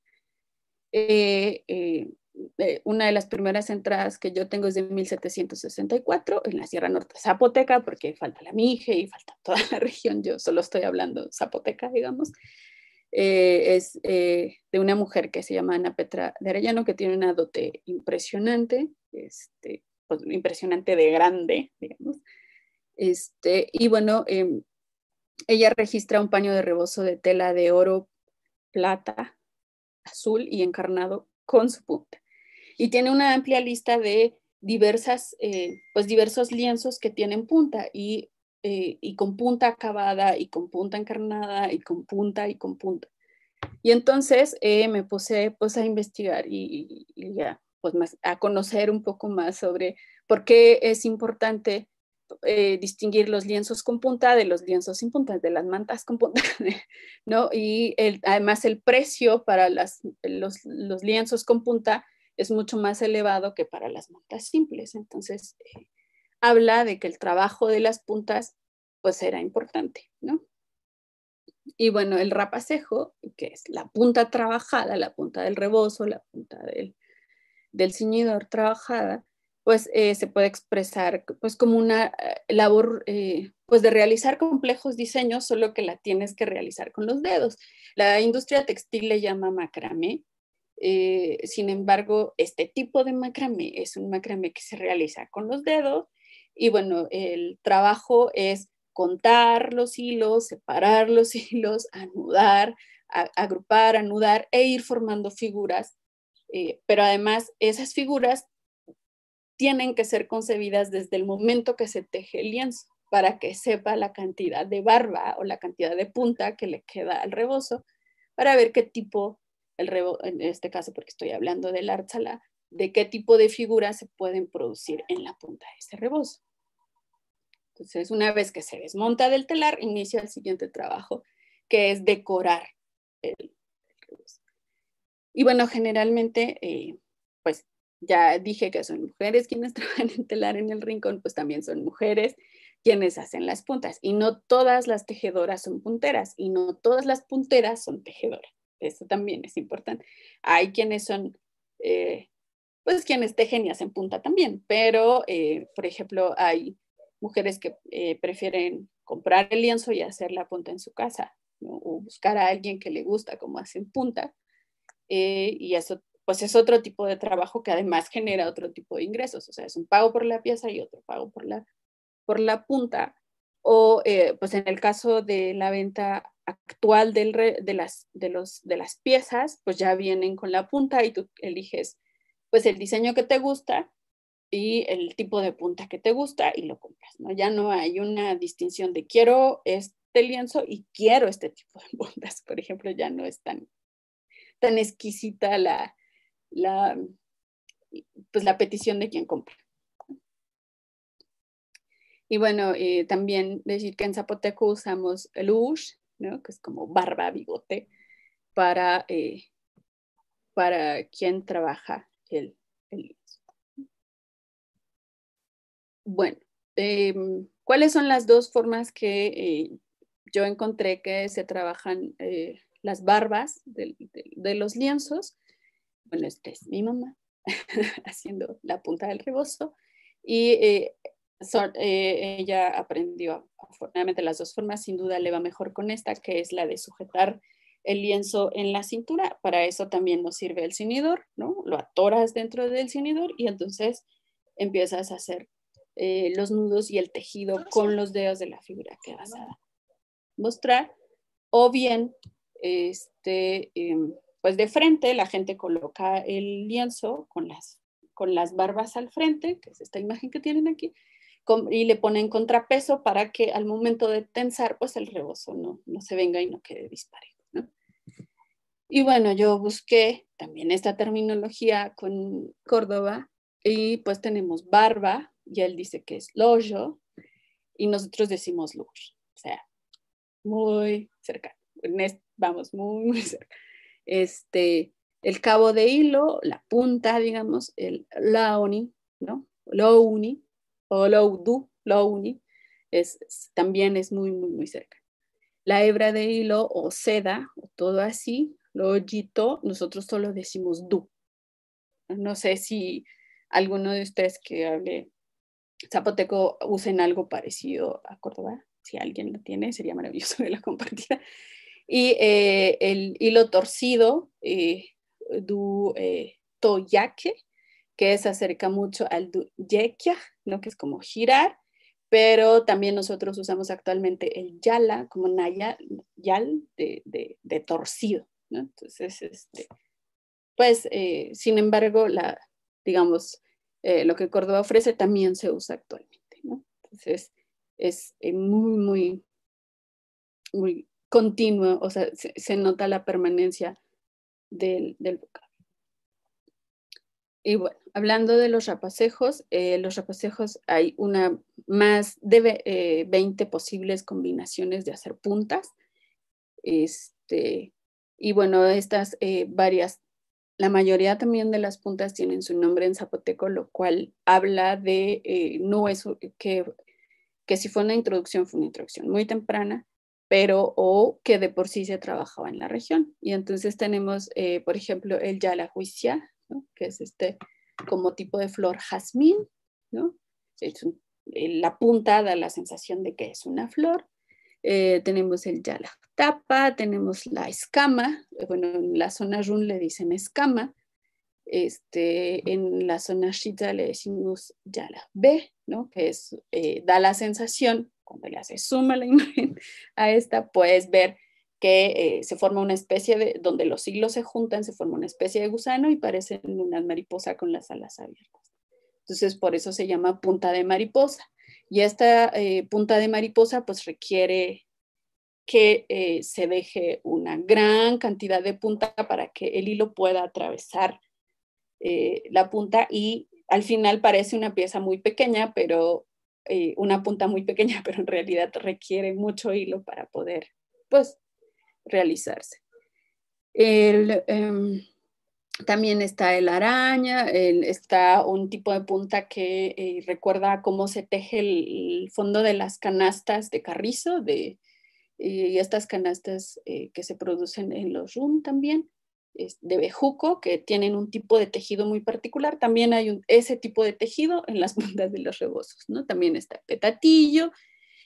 Eh, una de las primeras entradas que yo tengo es de 1764 en la Sierra Norte Zapoteca, porque falta la Mije y falta toda la región, yo solo estoy hablando Zapoteca, digamos. Eh, es eh, de una mujer que se llama Ana Petra de Arellano, que tiene una dote impresionante, este, pues, impresionante de grande, digamos. Este, y bueno, em, ella registra un paño de rebozo de tela de oro, plata, azul y encarnado con su punta y tiene una amplia lista de diversas, eh, pues diversos lienzos que tienen punta y, eh, y, con punta acabada y con punta encarnada y con punta y con punta. Y entonces eh, me puse pues a investigar y, ya, pues más, a conocer un poco más sobre por qué es importante distinguir los lienzos con punta de los lienzos sin punta, de las mantas con punta, ¿no? Y además el precio para las, los, los lienzos con punta es mucho más elevado que para las mantas simples. Entonces, eh, habla de que el trabajo de las puntas pues era importante, ¿no? Y bueno, el rapacejo, que es la punta trabajada, la punta del rebozo, la punta del, del ciñidor trabajada, pues eh, se puede expresar pues como una eh, labor pues de realizar complejos diseños, solo que la tienes que realizar con los dedos. La industria textil le llama macramé eh, sin embargo, este tipo de macramé es un macramé que se realiza con los dedos y bueno, el trabajo es contar los hilos, separar los hilos, anudar, agrupar, anudar e ir formando figuras. Eh, pero además, esas figuras tienen que ser concebidas desde el momento que se teje el lienzo para que sepa la cantidad de barba o la cantidad de punta que le queda al rebozo para ver qué tipo en este caso porque estoy hablando del artzala, de qué tipo de figuras se pueden producir en la punta de ese rebozo. Entonces, una vez que se desmonta del telar, inicia el siguiente trabajo, que es decorar el, rebozo. Y bueno, generalmente, eh, pues ya dije que son mujeres quienes trabajan en telar en el rincón, pues también son mujeres quienes hacen las puntas. Y no todas las tejedoras son punteras y no todas las punteras son tejedoras. Eso también es importante. Hay quienes son, eh, pues quienes tejen y hacen punta también, pero, eh, por ejemplo, hay mujeres que eh, prefieren comprar el lienzo y hacer la punta en su casa, o buscar a alguien que le gusta cómo hacen punta. y eso, pues es otro tipo de trabajo que además genera otro tipo de ingresos. O sea, es un pago por la pieza y otro pago por la, por la punta. O, pues en el caso de la venta actual del de, las, de, las piezas, pues ya vienen con la punta y tú eliges pues el diseño que te gusta y el tipo de punta que te gusta y lo compras, ¿no? Ya no hay una distinción de quiero este lienzo y quiero este tipo de puntas, por ejemplo, ya no es tan, exquisita la, la, pues la petición de quien compra. Y bueno, eh, también decir que en Zapoteco usamos el ush, que es como barba, bigote, para, eh, para quien trabaja el, el Bueno, em, ¿cuáles son las dos formas que eh, yo encontré que se trabajan eh, las barbas de, los lienzos? Bueno, esta es mi mamá haciendo la punta del rebozo y eh, ella aprendió afortunadamente las dos formas, sin duda le va mejor con esta, que es la de sujetar el lienzo en la cintura. Para eso también nos sirve el cinidor, ¿no? Lo atoras dentro del cinidor y entonces empiezas a hacer eh, los nudos y el tejido con los dedos de la figura que vas a mostrar. O bien, este, em, pues de frente la gente coloca el lienzo con las, con las barbas al frente, que es esta imagen que tienen aquí, y le ponen contrapeso para que al momento de tensar, pues el rebozo no, no se venga y no quede disparejo. ¿no? Y bueno, yo busqué también esta terminología con Córdoba y pues tenemos barba, y él dice que es loyo, y nosotros decimos lur, o sea, muy cerca, vamos, muy, muy cerca. Este, el cabo de hilo, la punta, digamos, el laoni, ¿no? Louni o loudu, louni, es, también es muy, muy, muy cerca. La hebra de hilo o seda, o todo así, lo yito, nosotros solo decimos du. No sé si alguno de ustedes que hable zapoteco usen algo parecido a Córdoba. Si alguien lo tiene, sería maravilloso que la compartiera. Y eh, el hilo torcido, eh, du eh, toyaque, que se acerca mucho al yekia, ¿no? que es como girar, pero también nosotros usamos actualmente el yala como naya, yal de, de, torcido. ¿no? Entonces, este, pues, eh, sin embargo, la, digamos, eh, lo que Córdoba ofrece también se usa actualmente. ¿no? Entonces, es muy, muy, muy continuo, o sea, se, nota la permanencia del, del vocablo. Y bueno, hablando de los rapacejos, eh, los rapacejos hay una más de 20 eh, posibles combinaciones de hacer puntas. Este, y bueno, estas eh, varias, la mayoría también de las puntas tienen su nombre en zapoteco, lo cual habla de, no es que, que si fue una introducción, fue una introducción muy temprana, pero o que de por sí se trabajaba en la región. Y entonces tenemos, por ejemplo, el Que es este como tipo de flor jazmín, ¿no? Eh, la punta da la sensación de que es una flor. Eh, tenemos el tapa, tenemos la escama, eh, bueno, en la zona run le dicen escama, este, en la zona shita le decimos B, ¿no? que es, da la sensación, cuando le hace suma la imagen a esta, puedes ver que eh, se forma una especie de, donde los hilos se juntan, se forma una especie de gusano y parecen una mariposa con las alas abiertas. Entonces, por eso se llama punta de mariposa. Y esta eh, punta de mariposa pues requiere que eh, se deje una gran cantidad de punta para que el hilo pueda atravesar la punta y al final parece una pieza muy pequeña, pero una punta muy pequeña, pero en realidad requiere mucho hilo para poder pues realizarse. Em, también está el araña, está un tipo de punta que eh, recuerda cómo se teje el, fondo de las canastas de carrizo, de, y estas canastas eh, que se producen en los rum también, de bejuco, que tienen un tipo de tejido muy particular. También hay ese tipo de tejido en las puntas de los rebozos, ¿no? También está petatillo,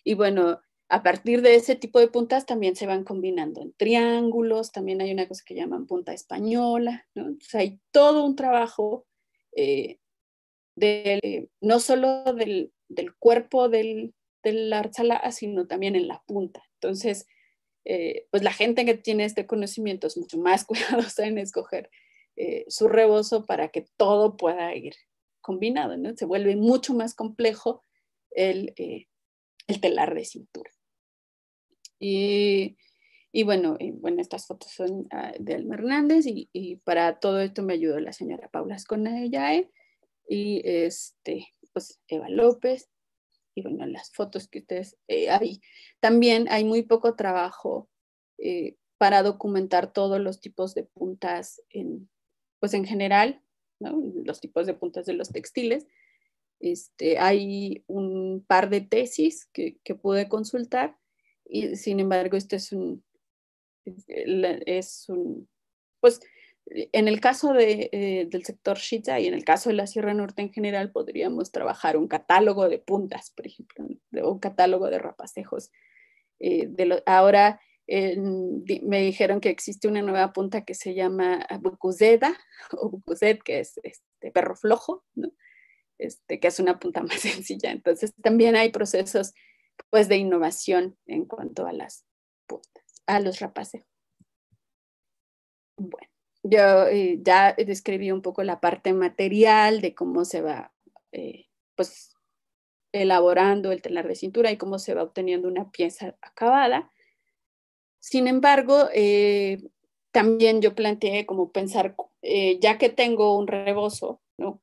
y bueno, a partir de ese tipo de puntas también se van combinando en triángulos, también hay una cosa que llaman punta española, ¿no? Hay todo un trabajo eh, no solo del, cuerpo del, del arzala, sino también en la punta. Entonces, eh, pues la gente que tiene este conocimiento es mucho más cuidadosa en escoger eh, su rebozo para que todo pueda ir combinado, ¿no? Se vuelve mucho más complejo el, el telar de cintura. Y, y bueno, bueno, estas fotos son ah, de Alma Hernández y, y, para todo esto me ayudó la señora Paula Escona y este, pues Eva López. Y bueno, las fotos que ustedes eh, hay. También hay muy poco trabajo eh, para documentar todos los tipos de puntas en, pues en general, ¿no? los tipos de puntas de los textiles. Este, hay un par de tesis que, que pude consultar y sin embargo, este es un, es un, pues en el caso de, eh, del sector Shita y en el caso de la Sierra Norte en general, podríamos trabajar un catálogo de puntas, por ejemplo, un catálogo de rapacejos. Eh, de ahora me dijeron que existe una nueva punta que se llama Bucuzeda o Bucuzed, que es este perro flojo, ¿no? este, que es una punta más sencilla. Entonces también hay procesos pues de innovación en cuanto a las puntas, a los rapaces. Bueno, yo eh, ya describí un poco la parte material de cómo se va eh, pues elaborando el telar de cintura y cómo se va obteniendo una pieza acabada. Sin embargo, eh, también yo planteé como pensar, ya que tengo un rebozo, ¿no?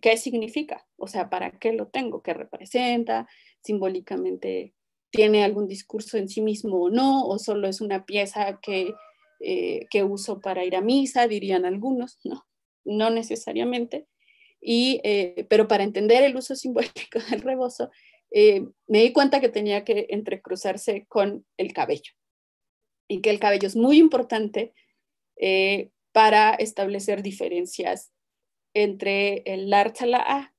¿qué significa? O sea, ¿para qué lo tengo? ¿Qué representa? Simbólicamente tiene algún discurso en sí mismo o no, o solo es una pieza que, eh, que uso para ir a misa, dirían algunos, no, no necesariamente. Y, eh, pero para entender el uso simbólico del rebozo, eh, me di cuenta que tenía que entrecruzarse con el cabello y que el cabello es muy importante para establecer diferencias entre el A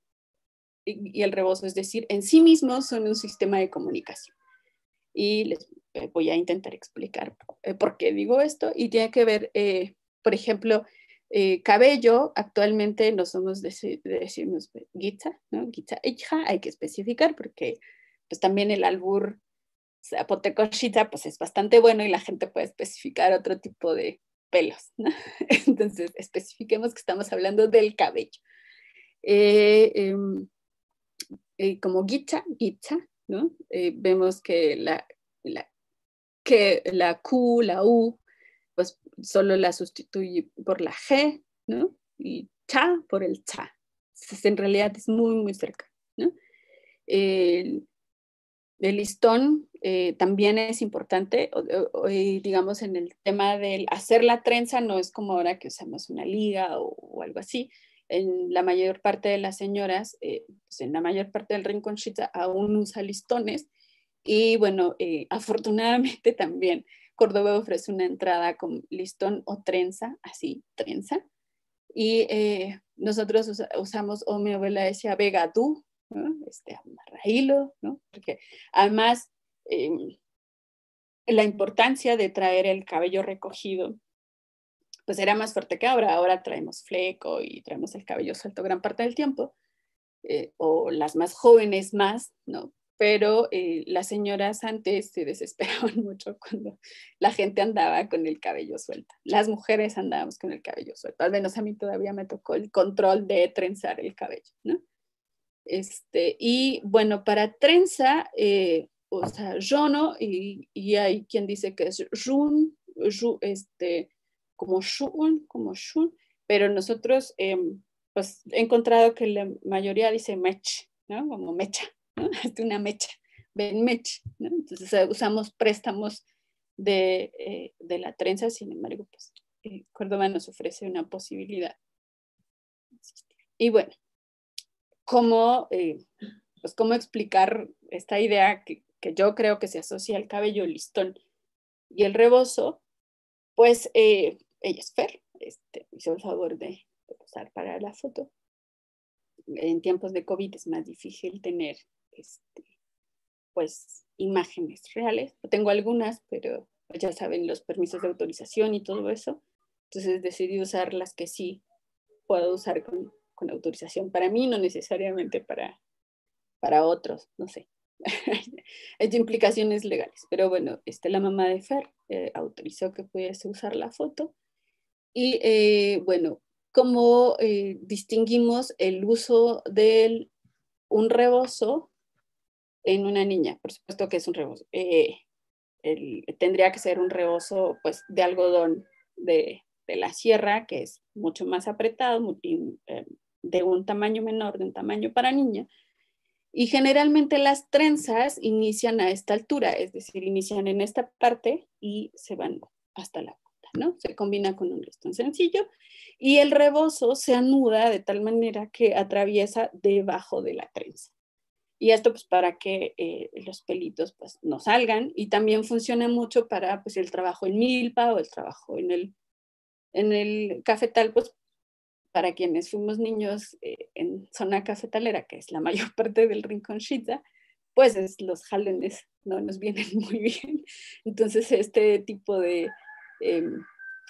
y el rebozo, es decir, en sí mismos son un sistema de comunicación y les eh, voy a intentar explicar eh, por qué digo esto y tiene que ver, eh, por ejemplo, cabello, actualmente no somos de, decirnos guita, ¿no? Guita hija, hay que especificar porque pues también el albur zapotecochita pues es bastante bueno y la gente puede especificar otro tipo de pelos, ¿no? Entonces, especifiquemos que estamos hablando del cabello. Em, como guita, guita, ¿no? Eh, vemos que la, que la Q, la U, pues solo la sustituye por la G, ¿no? Y cha por el cha. Entonces, en realidad es muy, muy cerca, ¿no? El, listón eh, también es importante, digamos, en el tema del hacer la trenza, no es como ahora que usamos una liga o algo así, en la mayor parte de las señoras, eh, pues en la mayor parte del rinconcita aún usa listones y bueno, eh, afortunadamente también Córdoba ofrece una entrada con listón o trenza, así, trenza. Y eh, nosotros usamos, o mi abuela decía vegadú, ¿no? este, amarraílo, ¿no? Porque además em, la importancia de traer el cabello recogido pues era más fuerte que ahora. Ahora traemos fleco y traemos el cabello suelto gran parte del tiempo, eh, o las más jóvenes más, ¿no? Pero eh, las señoras antes se desesperaban mucho cuando la gente andaba con el cabello suelto. Las mujeres andábamos con el cabello suelto. Al menos a mí todavía me tocó el control de trenzar el cabello, ¿no? Este, y bueno, para trenza, eh, o sea, y, y hay quien dice que es run, este, como shun, como shun, pero nosotros em, pues he encontrado que la mayoría dice mech, ¿no? Como mecha, ¿no? Es una mecha, ven mech, ¿no? Entonces eh, usamos préstamos de, eh, de, la trenza, sin embargo, pues eh, Córdoba nos ofrece una posibilidad. Y bueno, ¿cómo, pues, ¿cómo explicar esta idea que, que, yo creo que se asocia al cabello listón y el rebozo? Pues ella es Fer, este, hizo el favor de, usar para la foto. En tiempos de COVID es más difícil tener este, pues, imágenes reales. Tengo algunas, pero ya saben los permisos de autorización y todo eso. Entonces decidí usar las que sí puedo usar con, con autorización para mí, no necesariamente para, para otros, no sé. Hay implicaciones legales, pero bueno, este, la mamá de Fer eh, autorizó que pudiese usar la foto y eh, bueno, ¿cómo eh, distinguimos el uso de un rebozo en una niña? Por supuesto que es un rebozo. Eh, tendría que ser un rebozo pues, de algodón de, de, la sierra, que es mucho más apretado, de un tamaño menor, de un tamaño para niña. Y generalmente las trenzas inician a esta altura, es decir, inician en esta parte y se van hasta la se combina con un listón sencillo y el rebozo se anuda de tal manera que atraviesa debajo de la trenza. Y esto pues para que eh, los pelitos pues no salgan y también funciona mucho para pues el trabajo en milpa o el trabajo en el, en el cafetal, pues para quienes fuimos niños eh, en zona cafetalera, que es la mayor parte del rinconcita, pues es, los jalones no nos vienen muy bien. Entonces este tipo de Em,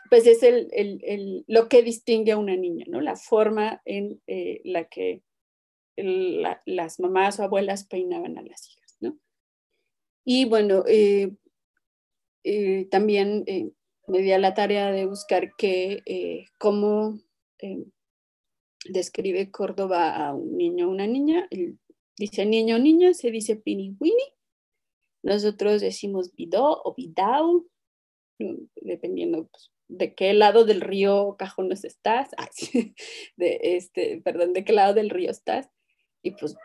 pues es el, lo que distingue a una niña, ¿no? La forma en eh, la que las mamás o abuelas peinaban a las hijas, ¿no? Y bueno, eh, eh, también me di a la tarea de buscar que, cómo describe Córdoba a un niño o una niña. dice niño o niña, se dice pini Nosotros decimos bidó o bidau, dependiendo pues, de qué lado del río Cajones estás, de este, perdón, de qué lado del río estás. Y pues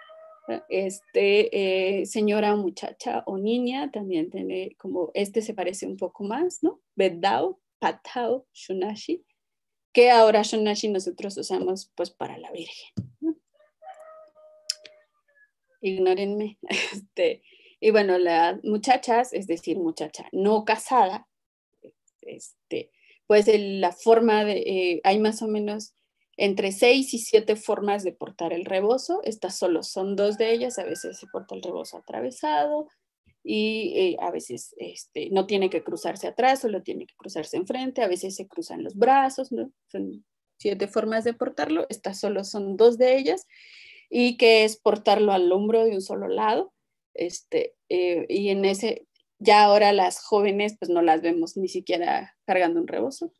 Este, eh, señora, muchacha o niña, también tiene como, este se parece un poco más, ¿no? Bedao, patao, shunashi, que ahora shunashi nosotros usamos pues para la Virgen. Ignórenme. Este, y bueno, las muchachas, es decir, muchacha no casada, este, pues la forma de, eh, hay más o menos entre seis y siete formas de portar el rebozo. Estas solo son dos de ellas. A veces se porta el rebozo atravesado y eh, a veces este, no tiene que cruzarse atrás, solo tiene que cruzarse enfrente. A veces se cruzan los brazos, ¿no? Son siete formas de portarlo. Estas solo son dos de ellas y que es portarlo al hombro de un solo lado. Este, eh, y en ese, ya ahora las jóvenes pues no las vemos ni siquiera cargando un rebozo,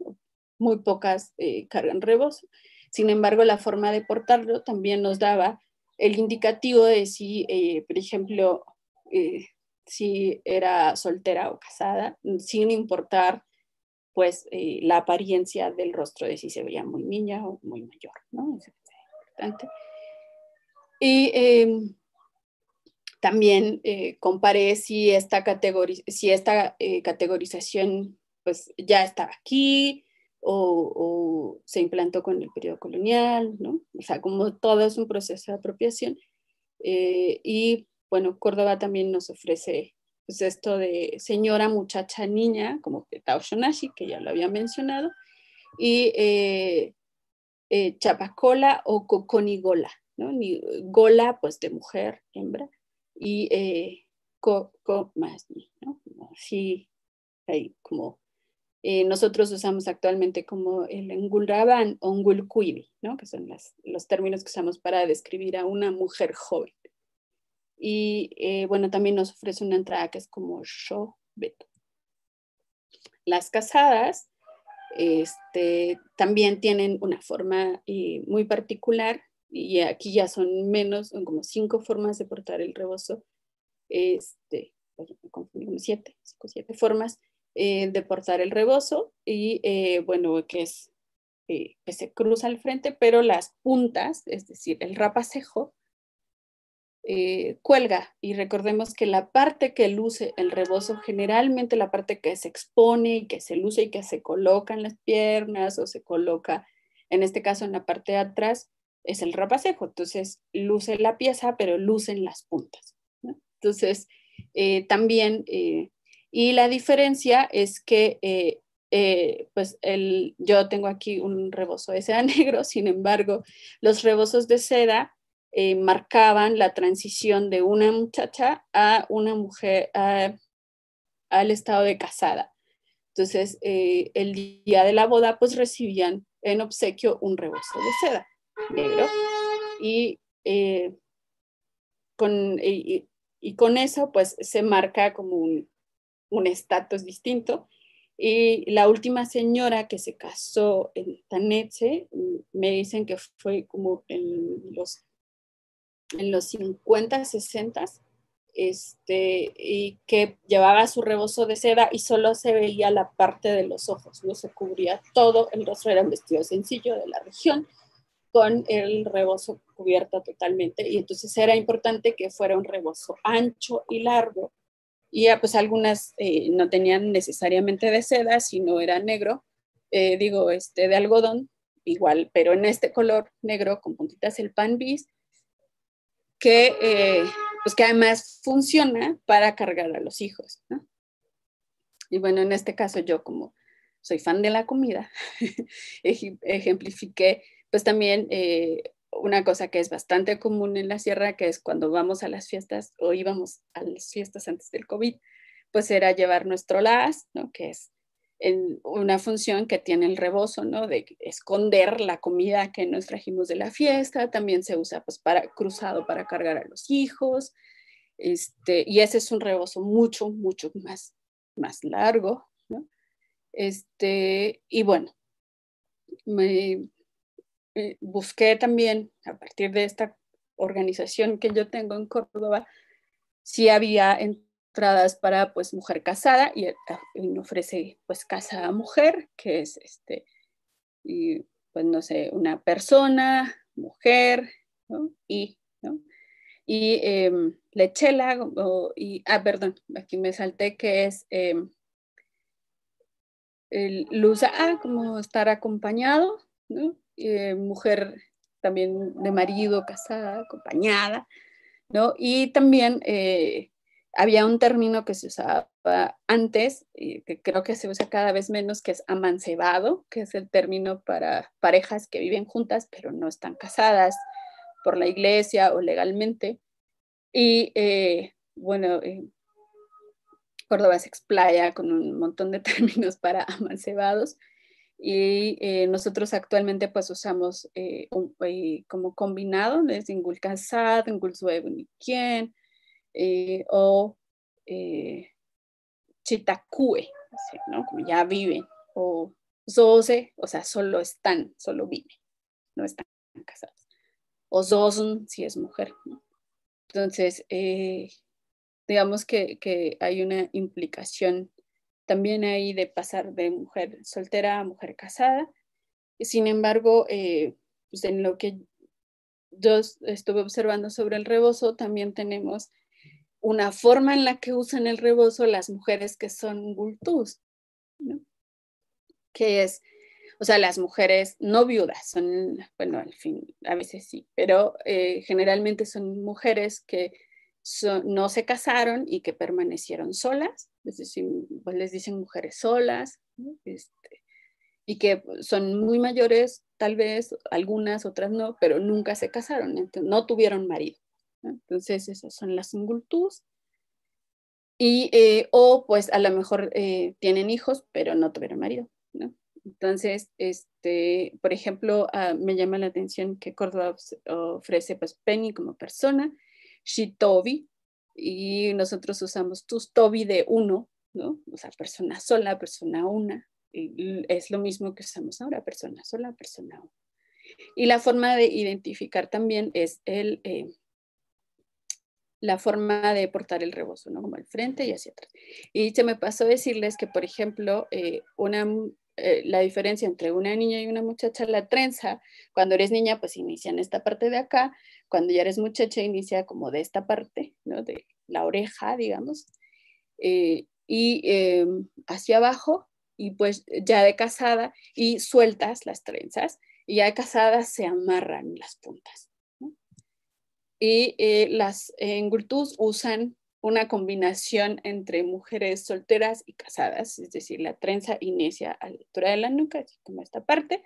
muy pocas eh, cargan rebozo. Sin embargo, la forma de portarlo también nos daba el indicativo de si, eh, por ejemplo, eh, si era soltera o casada, sin importar pues eh, la apariencia del rostro de si se veía muy niña o muy mayor, ¿no? es importante. Y también comparé si esta, si esta categorización pues ya estaba aquí, o, se implantó con el periodo colonial, ¿no? O sea, como todo es un proceso de apropiación. Eh, y bueno, Córdoba también nos ofrece pues, esto de señora, muchacha, niña, como Tao Shonashi, que ya lo había mencionado, y eh, eh, chapacola o coconigola, ¿no? Ni, gola, pues de mujer, hembra, y ¿no? Así, hay como eh, nosotros usamos actualmente como el engulraban o engulkuibi, ¿no? que son los términos que usamos para describir a una mujer joven. Y eh, bueno, también nos ofrece una entrada que es como sho beto. Las casadas este, también tienen una forma eh, muy particular y aquí ya son menos, son como cinco formas de portar el rebozo, este, como siete, cinco, siete formas eh, de portar el rebozo y eh, bueno, que es eh, que se cruza al frente, pero las puntas, es decir, el rapacejo, cuelga. Y recordemos que la parte que luce el rebozo, generalmente la parte que se expone y que se luce y que se coloca en las piernas o se coloca, en este caso en la parte de atrás, es el rapacejo. Entonces, luce la pieza, pero lucen las puntas. Entonces, también y la diferencia es que, eh, eh, pues, el, yo tengo aquí un rebozo de seda negro, sin embargo, los rebozos de seda eh, marcaban la transición de una muchacha a una mujer, al estado de casada. Entonces, el día de la boda, pues recibían en obsequio un rebozo de seda negro. Y, con, y, y con eso, pues se marca como un, un estatus distinto. Y la última señora que se casó en Tanetse, me dicen que fue como en los, en los 50, 60, este, y que llevaba su rebozo de seda y solo se veía la parte de los ojos, no se cubría todo, el rostro era un vestido sencillo de la región con el rebozo cubierto totalmente y entonces era importante que fuera un rebozo ancho y largo y pues algunas eh, no tenían necesariamente de seda, sino era negro, eh, digo, este, de algodón, igual, pero en este color negro con puntitas el pan bis, que, eh, pues que además funciona para cargar a los hijos. Y bueno, en este caso yo como soy fan de la comida, ejemplifiqué pues también una cosa que es bastante común en la sierra, que es cuando vamos a las fiestas o íbamos a las fiestas antes del COVID, pues era llevar nuestro las, ¿no? Que es en una función que tiene el rebozo, ¿no? De esconder la comida que nos trajimos de la fiesta, también se usa pues para cruzado para cargar a los hijos, este, y ese es un rebozo mucho, mucho más, más largo. Este, y bueno, me, eh, busqué también, a partir de esta organización que yo tengo en Córdoba, si había entradas para pues mujer casada y, ah, me ofrece pues casa a mujer, que es este, y, pues no sé, una persona, mujer, ¿no? Y, y em, lechela, y, ah, perdón, aquí me salté que es em, el luz ah, como estar acompañado, ¿no? Eh, mujer también de marido, casada, acompañada, ¿no? Y también eh, había un término que se usaba antes, y que creo que se usa cada vez menos, que es amancebado, que es el término para parejas que viven juntas pero no están casadas por la iglesia o legalmente. Y eh, bueno, eh, Córdoba se explaya con un montón de términos para amancebados y eh, nosotros actualmente pues usamos como combinado, es Ingul Casad, Ingul Suebuniquien, o Chitacue, ¿no? Como ya viven, o Zose, o sea, solo están, solo viven, no están casados, o Zosn, si es mujer, Entonces, eh, digamos que, hay una implicación también ahí de pasar de mujer soltera a mujer casada. Sin embargo, eh, pues en lo que yo estuve observando sobre el rebozo, también tenemos una forma en la que usan el rebozo las mujeres que son gultus, ¿no? que es, o sea, las mujeres no viudas, son, bueno, al fin, a veces sí, pero eh, generalmente son mujeres que no se casaron y que permanecieron solas, es decir, pues les dicen mujeres solas, este, y que son muy mayores, tal vez, algunas, otras no, pero nunca se casaron, no tuvieron marido. Entonces, esas son las singultus. Y, eh, o pues a lo mejor eh, tienen hijos, pero no tuvieron marido, ¿no? Entonces, este, por ejemplo, ah, me llama la atención que Córdoba ofrece pues Penny como persona, Shitobi, y nosotros usamos tus Tobi de uno, ¿no? O sea, persona sola, persona una, es lo mismo que usamos ahora, persona sola, persona una. Y la forma de identificar también es el, eh, la forma de portar el rebozo, ¿no? Como al frente y hacia atrás. Y se me pasó decirles que, por ejemplo, eh, una, eh, la diferencia entre una niña y una muchacha, la trenza, cuando eres niña, pues inicia en esta parte de acá, cuando ya eres muchacha, inicia como de esta parte, ¿no? De la oreja, digamos, eh, y em, hacia abajo, y pues ya de casada, y sueltas las trenzas, y ya de casada se amarran las puntas y eh, las engultus usan una combinación entre mujeres solteras y casadas, es decir, la trenza inicia a la altura de la nuca, así como esta parte,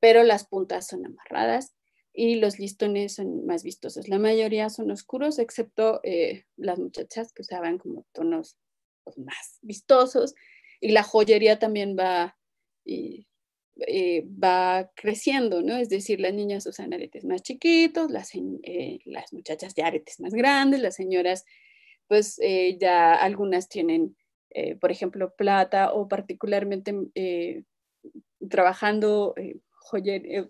pero las puntas son amarradas y los listones son más vistosos. La mayoría son oscuros, excepto eh, las muchachas que usaban como tonos pues, más vistosos y la joyería también va eh, va creciendo, ¿no? Es decir, las niñas usan aretes más chiquitos, las, eh, las muchachas ya aretes más grandes, las señoras, pues eh, ya algunas tienen, por ejemplo, plata o particularmente trabajando,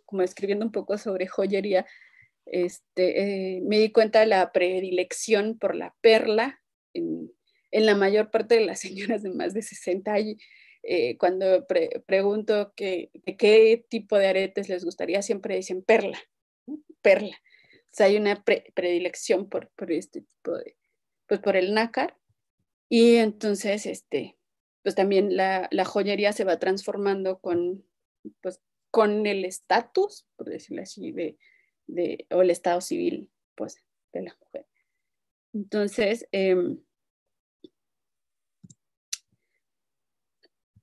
como escribiendo un poco sobre joyería, este, me di cuenta de la predilección por la perla en, la mayor parte de las señoras de más de 60 años eh, cuando pregunto que, qué tipo de aretes les gustaría, siempre dicen perla, perla. O hay una predilección por, por, este tipo de, pues por el nácar. Y entonces, este, pues también la, joyería se va transformando con, pues, con el estatus, por decirlo así, de, de, o el estado civil, pues, de la mujer. Entonces, eh,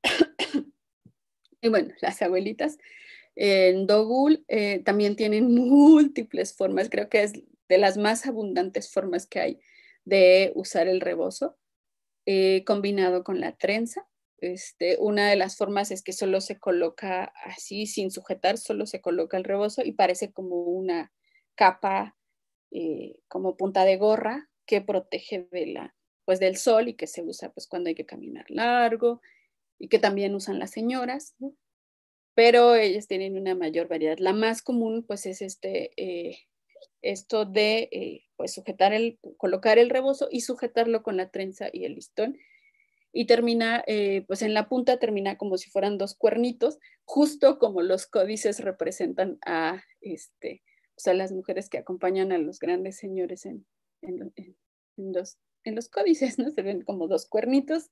Y bueno, las abuelitas en Dogul eh, también tienen múltiples formas, creo que es de las más abundantes formas que hay de usar el rebozo eh, combinado con la trenza. Este, una de las formas es que solo se coloca así, sin sujetar, solo se coloca el rebozo y parece como una capa, eh, como punta de gorra que protege de la, pues, del sol y que se usa pues, cuando hay que caminar largo y que también usan las señoras, pero ellas tienen una mayor variedad. La más común pues es este, eh, esto de eh, pues sujetar el, colocar el rebozo y sujetarlo con la trenza y el listón y termina, eh, pues en la punta termina como si fueran dos cuernitos, justo como los códices representan a, este, o sea, las mujeres que acompañan a los grandes señores en, los, en los códices, ¿no? Se ven como dos cuernitos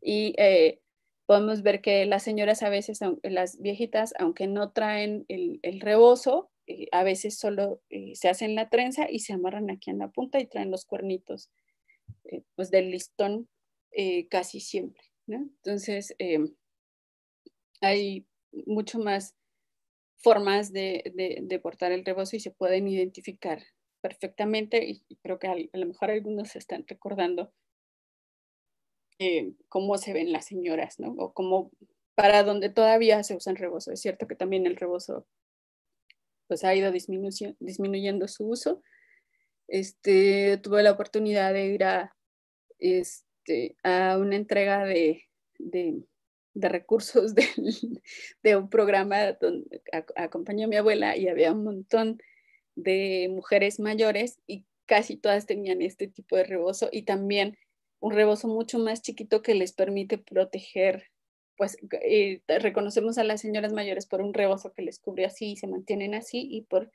y eh, podemos ver que las señoras a veces, las viejitas, aunque no traen el rebozo, eh, a veces solo eh, se hacen la trenza y se amarran aquí en la punta y traen los cuernitos pues del listón casi siempre. Entonces, hay mucho más formas de, de, portar el rebozo y se pueden identificar perfectamente y, creo que a, lo mejor algunos se están recordando eh, cómo se ven las señoras, ¿no? O cómo, para donde todavía se usan rebozo. Es cierto que también el rebozo pues ha ido disminuyendo su uso. Este, tuve la oportunidad de ir a, este, a una entrega de, de, recursos de, un programa donde acompañó a mi abuela y había un montón de mujeres mayores y casi todas tenían este tipo de rebozo y también un rebozo mucho más chiquito que les permite proteger, pues eh, reconocemos a las señoras mayores por un rebozo que les cubre así y se mantienen así y por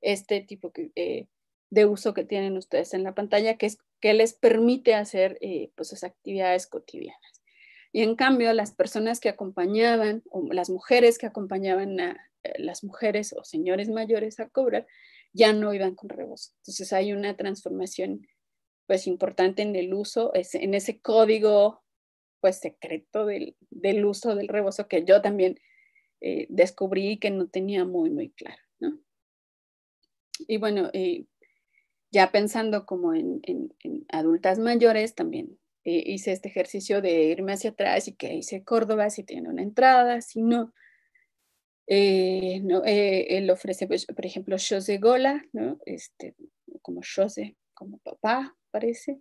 este tipo eh, de uso que tienen ustedes en la pantalla, que, es, que les permite hacer eh, pues sus actividades cotidianas. Y en cambio, las personas que acompañaban, o las mujeres que acompañaban a las mujeres o señores mayores a cobrar, ya no iban con rebozo. Entonces hay una transformación pues importante en el uso, en ese código pues secreto del, del, uso del rebozo que yo también eh, descubrí que no tenía muy, muy claro. ¿no? Y bueno, eh, ya pensando como en, en, adultas mayores, también eh, hice este ejercicio de irme hacia atrás y que hice Córdoba si tiene una entrada, si no. no él ofrece, pues, por ejemplo, José Gola, ¿no? este, como José, como papá, parece,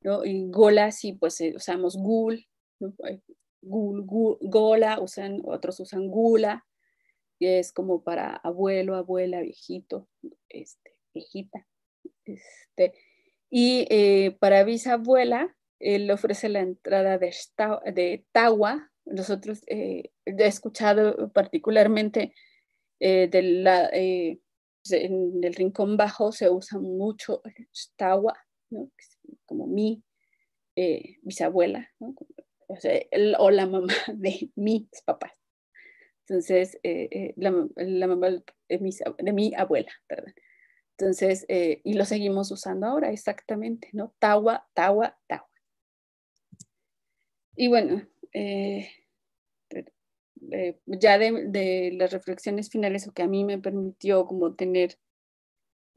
¿no? Y gola, sí, pues eh, usamos gul, eh, gola, usan, otros usan gula, que es como para abuelo, abuela, viejito, este, viejita. Este, y eh, para bisabuela, él ofrece la entrada de, de Tawa. Nosotros he escuchado particularmente de la, en el rincón bajo se usa mucho Tawa, como mi eh, bisabuela, o, la mamá de mis papás. Entonces, eh, eh, la, mamá de mi, abuela, perdón. Entonces, y lo seguimos usando ahora exactamente, ¿no? Tawa, tawa, tawa. Y bueno, ya de, de, las reflexiones finales o que a mí me permitió como tener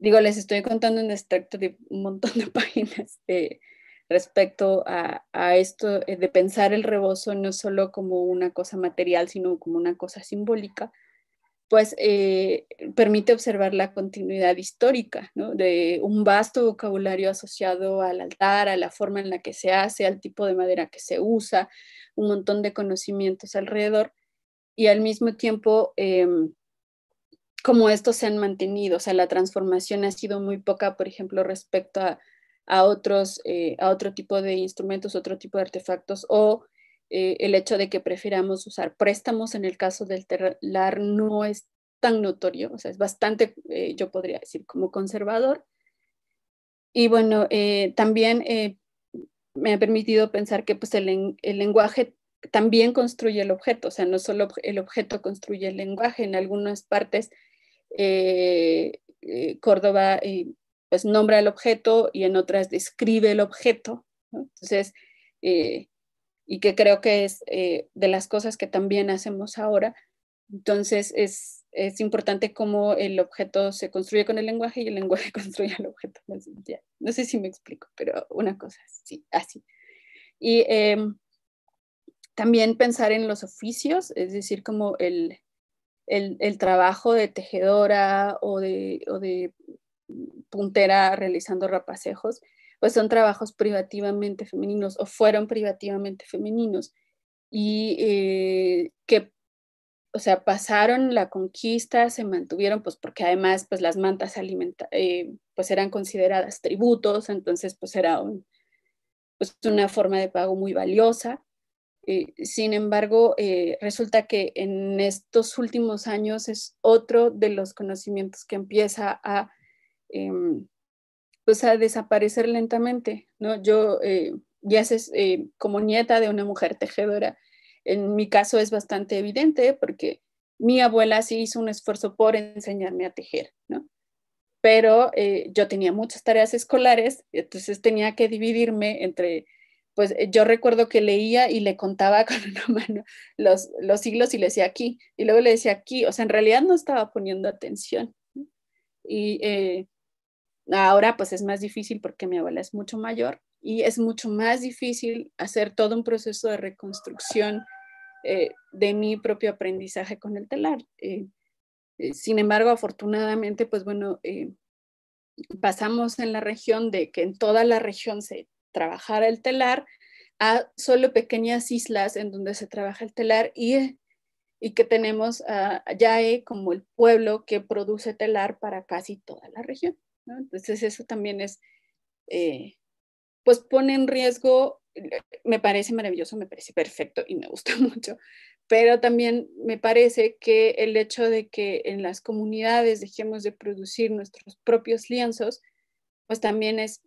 digo, les estoy contando un extracto de un montón de páginas respecto a, esto eh, de pensar el rebozo no solo como una cosa material, sino como una cosa simbólica, pues eh, permite observar la continuidad histórica de un vasto vocabulario asociado al altar, a la forma en la que se hace, al tipo de madera que se usa, un montón de conocimientos alrededor y al mismo tiempo em, cómo estos se han mantenido. O sea, la transformación ha sido muy poca, por ejemplo, respecto a, otros, eh, a otro tipo de instrumentos, otro tipo de artefactos, o eh, el hecho de que prefiramos usar préstamos en el caso del telar no es tan notorio, o sea, es bastante, eh, yo podría decir, como conservador. Y bueno, también me ha permitido pensar que pues, el, el lenguaje también construye el objeto, o sea, no solo el objeto construye el lenguaje, en algunas partes Córdoba eh, pues nombra el objeto y en otras describe el objeto. Entonces, y que creo que es de las cosas que también hacemos ahora. Entonces, es, es, importante cómo el objeto se construye con el lenguaje y el lenguaje construye el objeto. No sé, si me explico, pero una cosa sí, así. Y em, también pensar en los oficios, es decir, como el, el, trabajo de tejedora o de, o de puntera realizando rapacejos, pues son trabajos privativamente femeninos o fueron privativamente femeninos. Y eh, que, o sea, pasaron la conquista, se mantuvieron, pues porque además, pues las mantas alimenta eh, pues eran consideradas tributos, entonces pues era pues, una forma de pago muy valiosa. Eh, sin embargo, resulta que en estos últimos años es otro de los conocimientos que empieza a, em, pues a desaparecer lentamente, ¿no? Yo, eh, ya sé, eh, como nieta de una mujer tejedora, en mi caso es bastante evidente porque mi abuela sí hizo un esfuerzo por enseñarme a tejer, ¿no? Pero eh, yo tenía muchas tareas escolares, entonces tenía que dividirme entre, pues yo recuerdo que leía y le contaba con una mano los, los siglos y le decía aquí, y luego le decía aquí, o sea, en realidad no estaba poniendo atención. Y eh, ahora pues es más difícil porque mi abuela es mucho mayor y es mucho más difícil hacer todo un proceso de reconstrucción eh, de mi propio aprendizaje con el telar. Eh, eh, sin embargo, afortunadamente, pues bueno, pasamos en la región de que en toda la región se trabajara el telar a solo pequeñas islas en donde se trabaja el telar y, y que tenemos a Yae como el pueblo que produce telar para casi toda la región. Entonces eso también es, pues pone en riesgo me parece maravilloso, me parece perfecto y me gusta mucho, pero también me parece que el hecho de que en las comunidades dejemos de producir nuestros propios lienzos, pues también es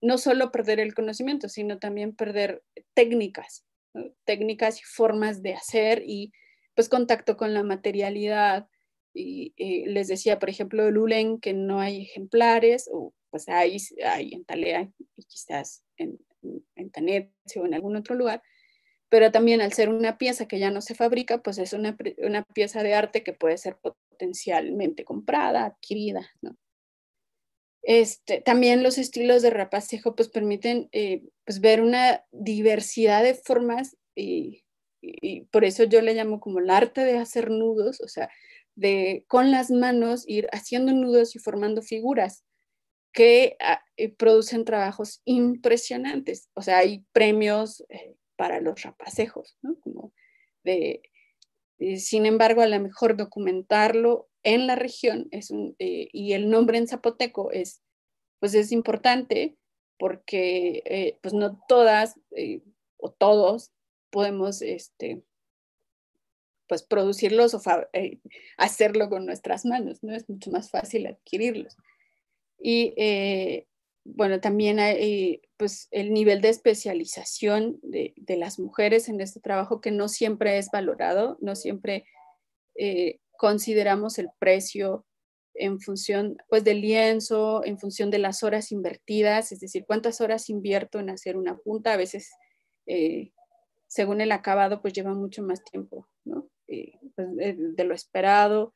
no solo perder el conocimiento, sino también perder técnicas, técnicas y formas de hacer y pues contacto con la materialidad. Y eh, les decía, por ejemplo, el Ulen, que no hay ejemplares, o pues hay, hay en Talea y quizás en, en o en algún otro lugar, pero también al ser una pieza que ya no se fabrica, pues es una, una pieza de arte que puede ser potencialmente comprada, adquirida. Este, también los estilos de rapacejo pues permiten eh, pues ver una diversidad de formas y, y, por eso yo le llamo como el arte de hacer nudos, o sea, de con las manos ir haciendo nudos y formando figuras que ah, eh, producen trabajos impresionantes. O sea, hay premios eh, para los rapacejos, ¿no? Como de, eh, sin embargo, a lo mejor documentarlo en la región es un, y el nombre en zapoteco es, pues es importante porque pues no todas o todos podemos este, pues producirlos o hacerlo con nuestras manos, ¿no? Es mucho más fácil adquirirlos. Y eh, bueno, también hay pues el nivel de especialización de, las mujeres en este trabajo que no siempre es valorado, no siempre eh, consideramos el precio en función pues del lienzo, en función de las horas invertidas, es decir, cuántas horas invierto en hacer una punta, a veces eh, según el acabado pues lleva mucho más tiempo, ¿no? Pues, de, lo esperado,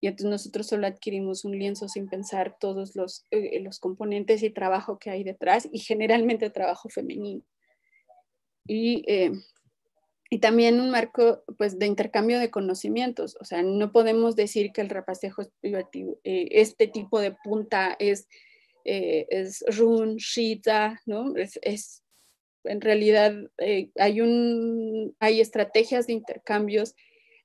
y entonces nosotros solo adquirimos un lienzo sin pensar todos los, eh, los componentes y trabajo que hay detrás y generalmente trabajo femenino. Y, eh, y también un marco pues, de intercambio de conocimientos, o sea, no podemos decir que el rapacejo es privativo, eh, este tipo de punta es, es run, shita, ¿no? Es en realidad hay, un, hay estrategias de intercambios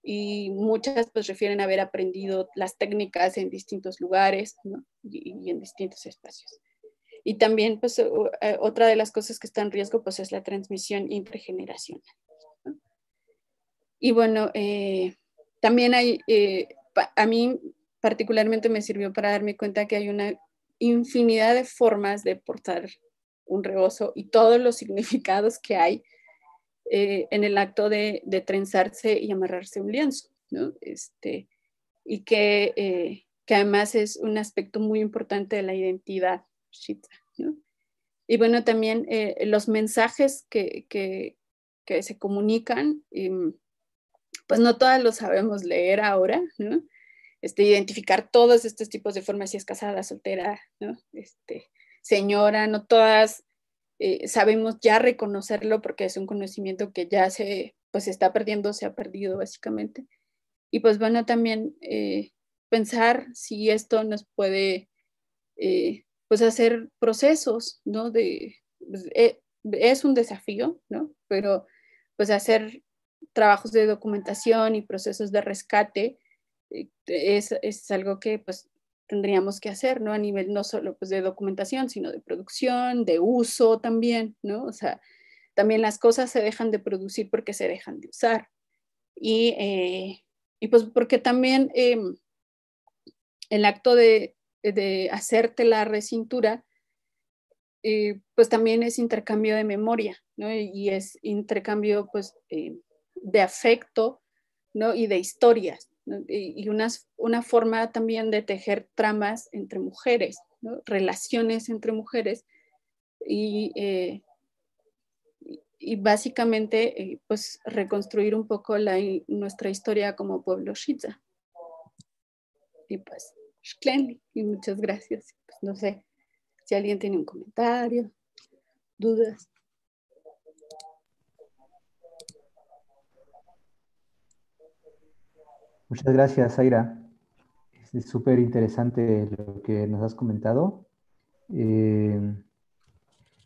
y muchas pues refieren a haber aprendido las técnicas en distintos lugares y, en distintos espacios. Y también pues eh, otra de las cosas que está en riesgo pues es la transmisión intergeneracional. Y bueno, eh, también hay, eh, a mí particularmente me sirvió para darme cuenta que hay una infinidad de formas de portar un rebozo y todos los significados que hay eh, en el acto de, trenzarse y amarrarse un lienzo, ¿no? Este, y que, eh, que, además es un aspecto muy importante de la identidad shita, ¿no? Y bueno, también eh, los mensajes que, que, que, se comunican, em, pues no todas los sabemos leer ahora, ¿no? Este, identificar todos estos tipos de formas, si es casada, soltera, ¿no? Este, señora, no todas eh, sabemos ya reconocerlo porque es un conocimiento que ya se pues está perdiendo, se ha perdido básicamente. Y pues bueno, también eh, pensar si esto nos puede eh, pues hacer procesos, ¿no? De, pues, es un desafío, ¿no? Pero pues hacer trabajos de documentación y procesos de rescate es, es, algo que pues tendríamos que hacer, ¿no? A nivel no solo pues, de documentación, sino de producción, de uso también, ¿no? O sea, también las cosas se dejan de producir porque se dejan de usar. Y, eh, y pues porque también em, el acto de, de hacer telar de cintura, eh, pues también es intercambio de memoria, ¿no? Y es intercambio, pues, eh, de afecto, ¿no? Y de historias, Y, una forma también de tejer tramas entre mujeres. Relaciones entre mujeres y, eh, y básicamente, pues, reconstruir un poco la, nuestra historia como pueblo Shiza. Y pues, y muchas gracias. Pues, no sé si alguien tiene un comentario, dudas. Muchas gracias, Aira. Es súper interesante lo que nos has comentado. Eh,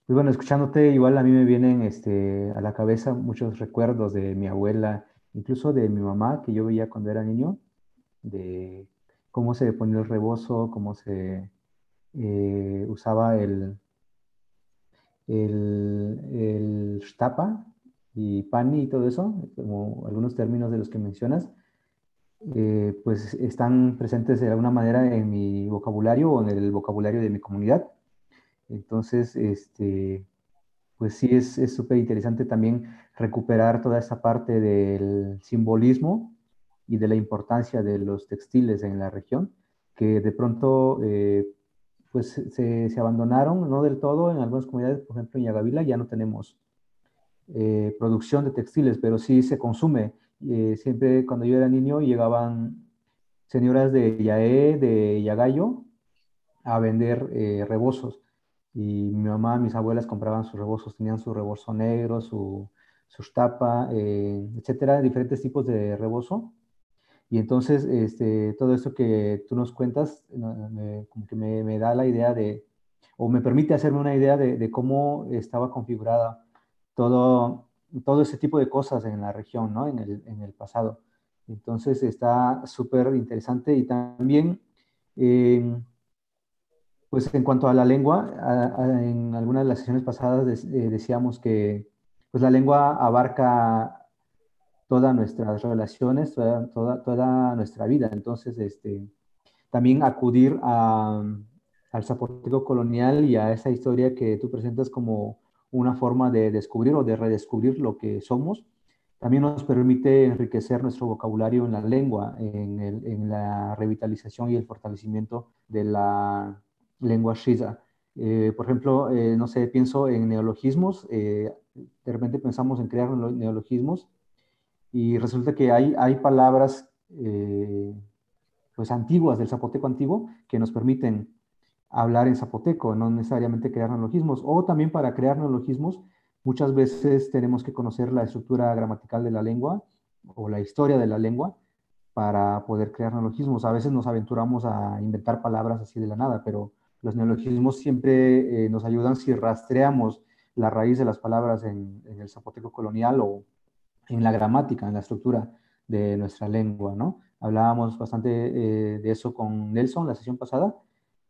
pues bueno, escuchándote, igual a mí me vienen este, a la cabeza muchos recuerdos de mi abuela, incluso de mi mamá, que yo veía cuando era niño, de cómo se ponía el rebozo, cómo se eh, usaba el, el, shtapa y pani y todo eso, como algunos términos de los que mencionas, eh, pues están presentes de alguna manera en mi vocabulario o en el vocabulario de mi comunidad. Entonces, este, pues sí es súper interesante también recuperar toda esa parte del simbolismo y de la importancia de los textiles en la región, que de pronto eh, pues se, abandonaron, no del todo, en algunas comunidades, por ejemplo en Yagavila ya no tenemos eh, producción de textiles, pero sí se consume. Eh, siempre cuando yo era niño llegaban señoras de Yaé, de Yagayo, a vender eh, rebozos. Y mi mamá, mis abuelas compraban sus rebozos, tenían su rebozo negro, su, su tapa, etcétera, diferentes tipos de rebozo y entonces, este, todo esto que tú nos cuentas, me, que me, da la idea de, o me permite hacerme una idea de, de, cómo estaba configurada todo, todo ese tipo de cosas en la región, ¿no? En el, en el pasado. Entonces, está súper interesante y también, eh, pues en cuanto a la lengua, en algunas de las sesiones pasadas eh, decíamos que pues la lengua abarca todas nuestras relaciones, toda, toda, nuestra vida. Entonces, este, también acudir al zapoteco colonial y a esa historia que tú presentas como una forma de descubrir o de redescubrir lo que somos, también nos permite enriquecer nuestro vocabulario en la lengua, en, la revitalización y el fortalecimiento de la lengua shiza. Eh, por ejemplo, eh, no sé, pienso en neologismos, eh, de repente pensamos en crear neologismos y resulta que hay, hay palabras eh, pues antiguas del zapoteco antiguo que nos permiten hablar en zapoteco, no necesariamente crear neologismos. O también para crear neologismos, muchas veces tenemos que conocer la estructura gramatical de la lengua o la historia de la lengua para poder crear neologismos. A veces nos aventuramos a inventar palabras así de la nada, pero los neologismos siempre eh, nos ayudan si rastreamos la raíz de las palabras en, el zapoteco colonial o, en la gramática, en la estructura de nuestra lengua, ¿no? Hablábamos bastante eh, de eso con Nelson la sesión pasada.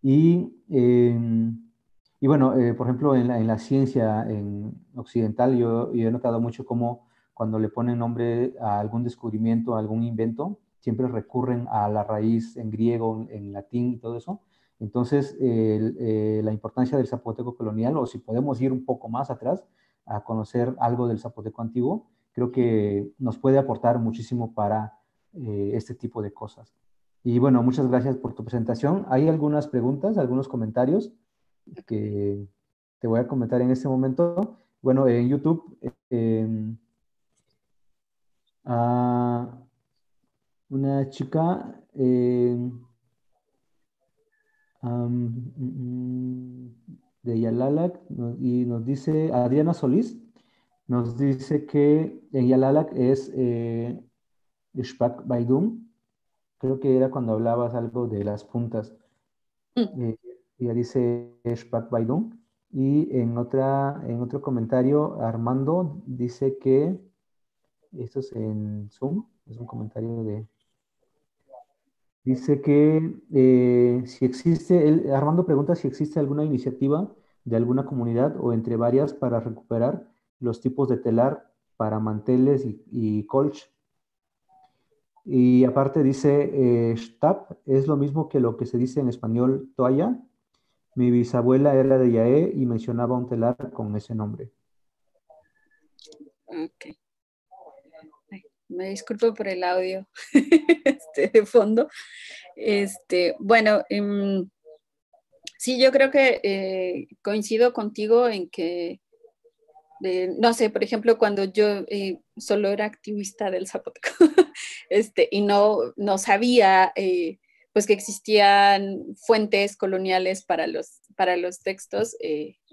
Y, em, y bueno, eh, por ejemplo, en la, en la ciencia en occidental yo, he notado mucho cómo cuando le ponen nombre a algún descubrimiento, a algún invento, siempre recurren a la raíz en griego, en latín y todo eso. Entonces, eh, la importancia del zapoteco colonial, o si podemos ir un poco más atrás a conocer algo del zapoteco antiguo, creo que nos puede aportar muchísimo para eh, este tipo de cosas. Y bueno, muchas gracias por tu presentación. Hay algunas preguntas, algunos comentarios que te voy a comentar en este momento. Bueno, en YouTube, em, una chica em, de Yalalac y nos dice Adriana Solís, nos dice que en es eh, Baidum. Creo que era cuando hablabas algo de las puntas. Mm. Eh, ella dice Shpak Baidum. Y en, otra, en otro comentario, Armando dice que, esto es en Zoom, es un comentario de... Dice que eh, si existe, Armando pregunta si existe alguna iniciativa de alguna comunidad o entre varias para recuperar los tipos de telar para manteles y, colch. Y aparte dice, eh, es lo mismo que lo que se dice en español toalla, Mi bisabuela era de Yaé y mencionaba un telar con ese nombre. Ok. me disculpo por el audio este, de fondo. Este, bueno, em, sí, yo creo que eh, coincido contigo en que, no sé, por ejemplo, cuando yo eh, solo era activista del zapoteco este, y no, no sabía eh, pues que existían fuentes coloniales para los, para los textos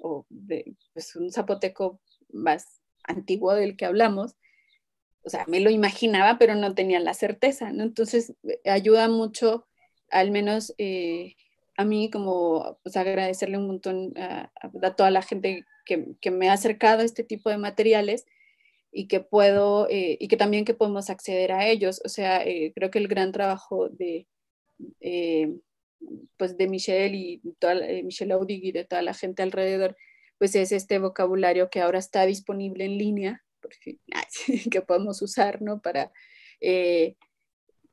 o de pues, un zapoteco más antiguo del que hablamos, o sea, me lo imaginaba, pero no tenía la certeza. Entonces, ayuda mucho, al menos eh, a mí, como pues, agradecerle un montón a, toda la gente que, me ha acercado a este tipo de materiales y que puedo, eh, y que también que podemos acceder a ellos. O sea, eh, creo que el gran trabajo de, pues de Michelle y toda, Michelle Audig y de toda la gente alrededor pues es este vocabulario que ahora está disponible en línea, que podemos usar, ¿no? Para, eh,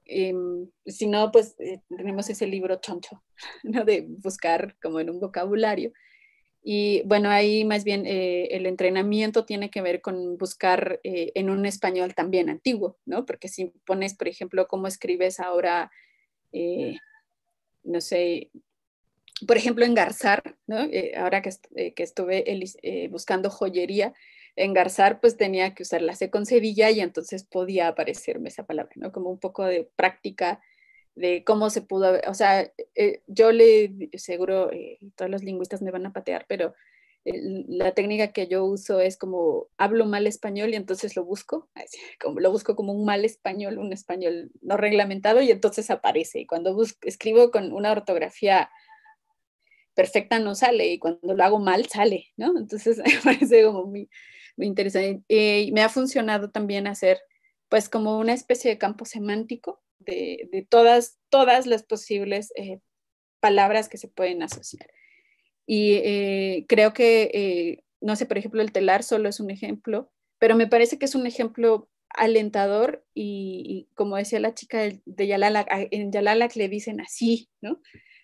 em, si no, pues eh, tenemos ese libro choncho, ¿no? De buscar como en un vocabulario. Y bueno, ahí más bien eh, el entrenamiento tiene que ver con buscar en un español también antiguo, ¿no? Porque si pones, por ejemplo, cómo escribes ahora, no sé, por ejemplo, engarzar, ¿no? Eh, ahora que, eh, que estuve eh, buscando joyería, engarzar, pues tenía que usar la C con cedilla y entonces podía aparecerme esa palabra, ¿no? Como un poco de práctica de cómo se pudo, o sea, yo le, seguro, todos los lingüistas me van a patear, pero la técnica que yo uso es como hablo mal español y entonces lo busco, como, lo busco como un mal español, un español no reglamentado y entonces aparece. Y cuando escribo con una ortografía perfecta no sale y cuando lo hago mal sale, ¿no? Entonces me parece como muy, muy interesante. Y me ha funcionado también hacer pues como una especie de campo semántico de, todas, todas las posibles eh, palabras que se pueden asociar. Y eh, creo que, eh, no sé, por ejemplo, el telar solo es un ejemplo, pero me parece que es un ejemplo alentador y, como decía la chica de, de en Yalala le dicen así, ¿no?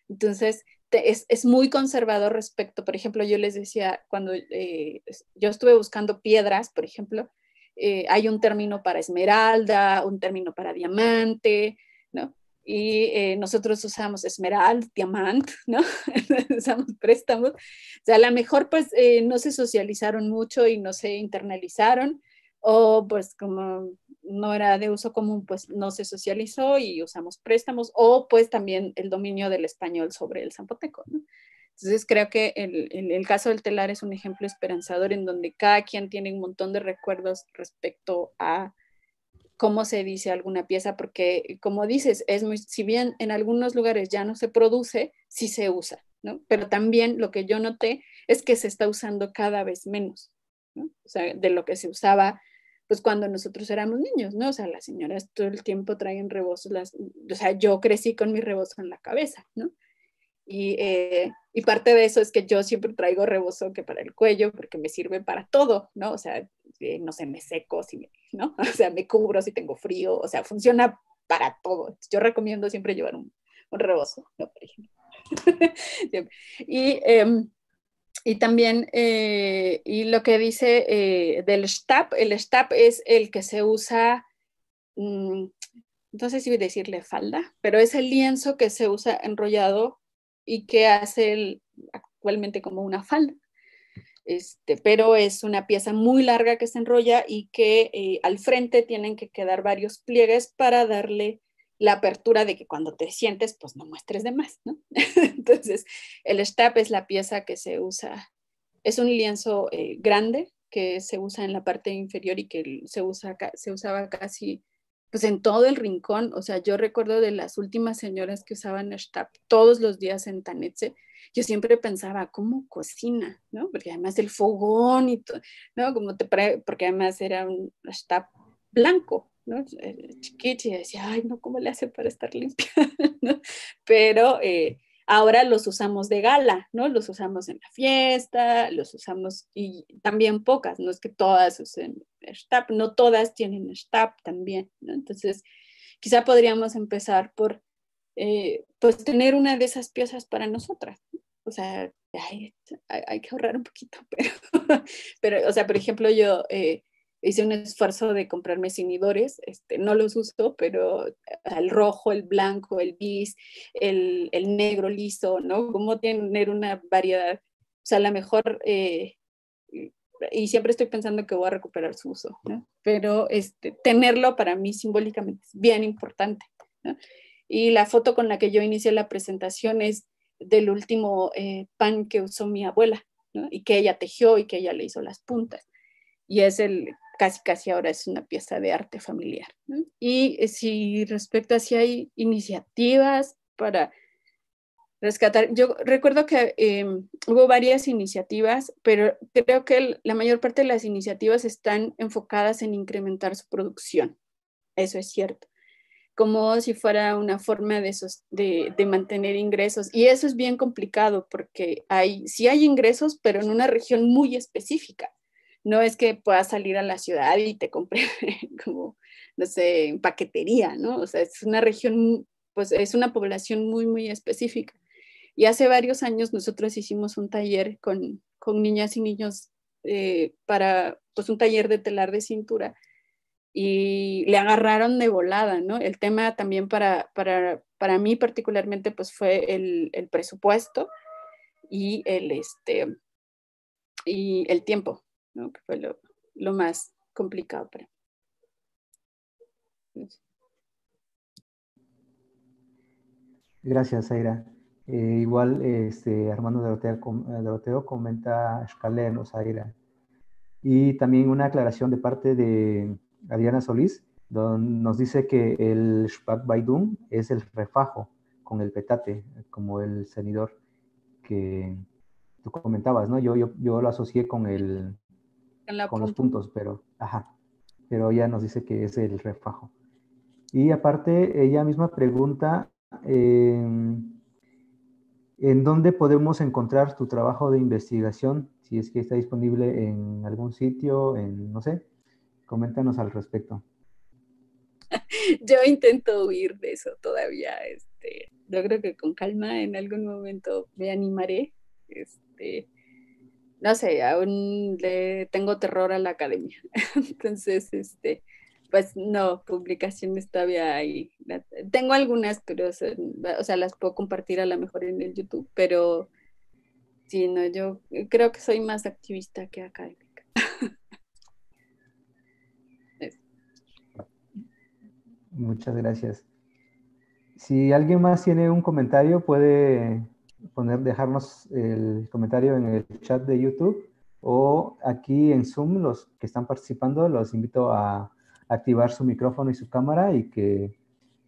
Entonces, es, muy conservador respecto, por ejemplo, yo les decía, cuando yo estuve buscando piedras, por ejemplo, eh, hay un término para esmeralda, un término para diamante, ¿no? Y eh, nosotros usamos esmeralda, diamante, ¿no? usamos préstamos. O sea, a lo mejor pues no se socializaron mucho y no se internalizaron, o pues como no era de uso común, pues no se socializó y usamos préstamos, o pues también el dominio del español sobre el zapoteco. ¿no? Entonces creo que el, el, caso del telar es un ejemplo esperanzador en donde cada quien tiene un montón de recuerdos respecto a cómo se dice alguna pieza, porque como dices, es muy, si bien en algunos lugares ya no se produce, sí se usa, ¿no? Pero también lo que yo noté es que se está usando cada vez menos, ¿no? O sea, de lo que se usaba pues cuando nosotros éramos niños, ¿no? O sea, las señoras todo el tiempo traen rebozos, las, o sea, yo crecí con mi rebozo en la cabeza, ¿no? Y, eh, y, parte de eso es que yo siempre traigo rebozo que para el cuello, porque me sirve para todo, ¿no? O sea, eh, no sé, me seco, si ¿no? O sea, me cubro si tengo frío, o sea, funciona para todo. Yo recomiendo siempre llevar un, rebozo, ¿no? Por ejemplo. y eh, y también, eh, y lo que dice del STAP, el STAP es el que se usa, mm, no sé si decirle falda, pero es el lienzo que se usa enrollado y que hace actualmente como una falda. Este, pero es una pieza muy larga que se enrolla y que eh, al frente tienen que quedar varios pliegues para darle la apertura de que cuando te sientes, pues no muestres de más, ¿no? Entonces, el stap es la pieza que se usa, es un lienzo eh, grande que se usa en la parte inferior y que se, usa, se usaba casi pues en todo el rincón, o sea, yo recuerdo de las últimas señoras que usaban stap todos los días en Tanetse, yo siempre pensaba, ¿cómo cocina? ¿no? Porque además el fogón y todo, ¿no? Como te porque además era un stap blanco, ¿no? Chiquito y decía, ay, no, ¿cómo le hace para estar limpia? Pero eh, ahora los usamos de gala, ¿no? Los usamos en la fiesta, los usamos y también pocas, no es que todas usen Stab, no todas tienen Stab también, ¿no? Entonces, quizá podríamos empezar por, eh, pues, tener una de esas piezas para nosotras, O o sea, hay, hay, que ahorrar un poquito, pero, pero, o sea, por ejemplo, yo eh, hice un esfuerzo de comprarme cinidores, este, no los uso, pero el rojo, el blanco, el bis, el, el negro liso, ¿no? Como tener una variedad, o sea, a lo mejor, eh, y siempre estoy pensando que voy a recuperar su uso, ¿no? Pero este, tenerlo para mí simbólicamente es bien importante. Y la foto con la que yo inicié la presentación es del último eh, pan que usó mi abuela, ¿no? Y que ella tejió y que ella le hizo las puntas. Y es el, casi casi ahora es una pieza de arte familiar. Y eh, si respecto a si hay iniciativas para rescatar, yo recuerdo que em, hubo varias iniciativas, pero creo que la mayor parte de las iniciativas están enfocadas en incrementar su producción. Eso es cierto como si fuera una forma de, de, mantener ingresos. Y eso es bien complicado porque hay, sí hay ingresos, pero en una región muy específica no es que puedas salir a la ciudad y te compre como, no sé, en paquetería, ¿no? O sea, es una región, pues es una población muy, muy específica. Y hace varios años nosotros hicimos un taller con, con niñas y niños eh, para, pues un taller de telar de cintura y le agarraron de volada, ¿no? El tema también para, para, para mí particularmente, pues fue el, el presupuesto y el, este, y el tiempo, ¿no? que fue lo, lo más complicado para. Gracias, Zaira. Eh, igual este, Armando Doroteo, eh, Doroteo comenta Escaleno, Zaira. Y también una aclaración de parte de Adriana Solís, donde nos dice que el Shpak Baidun es el refajo con el petate, como el cenidor que tú comentabas, ¿no? Yo, yo, yo lo asocié con el, con los puntos, pero, ajá, pero ella nos dice que es el refajo. Y aparte, ella misma pregunta, ¿en dónde podemos encontrar tu trabajo de investigación? Si es que está disponible en algún sitio, en, no sé, coméntanos al respecto. Yo intento huir de eso todavía, este, yo creo que con calma en algún momento me animaré, este, no sé, aún le tengo terror a la academia. Entonces, este, pues no, publicaciones todavía hay. Tengo algunas, pero, o sea, las puedo compartir a lo mejor en el YouTube, pero sí, no, yo creo que soy más activista que académica. Muchas gracias. Si alguien más tiene un comentario, puede poner, dejarnos el comentario en el chat de YouTube o aquí en Zoom, los que están participando, los invito a activar su micrófono y su cámara y que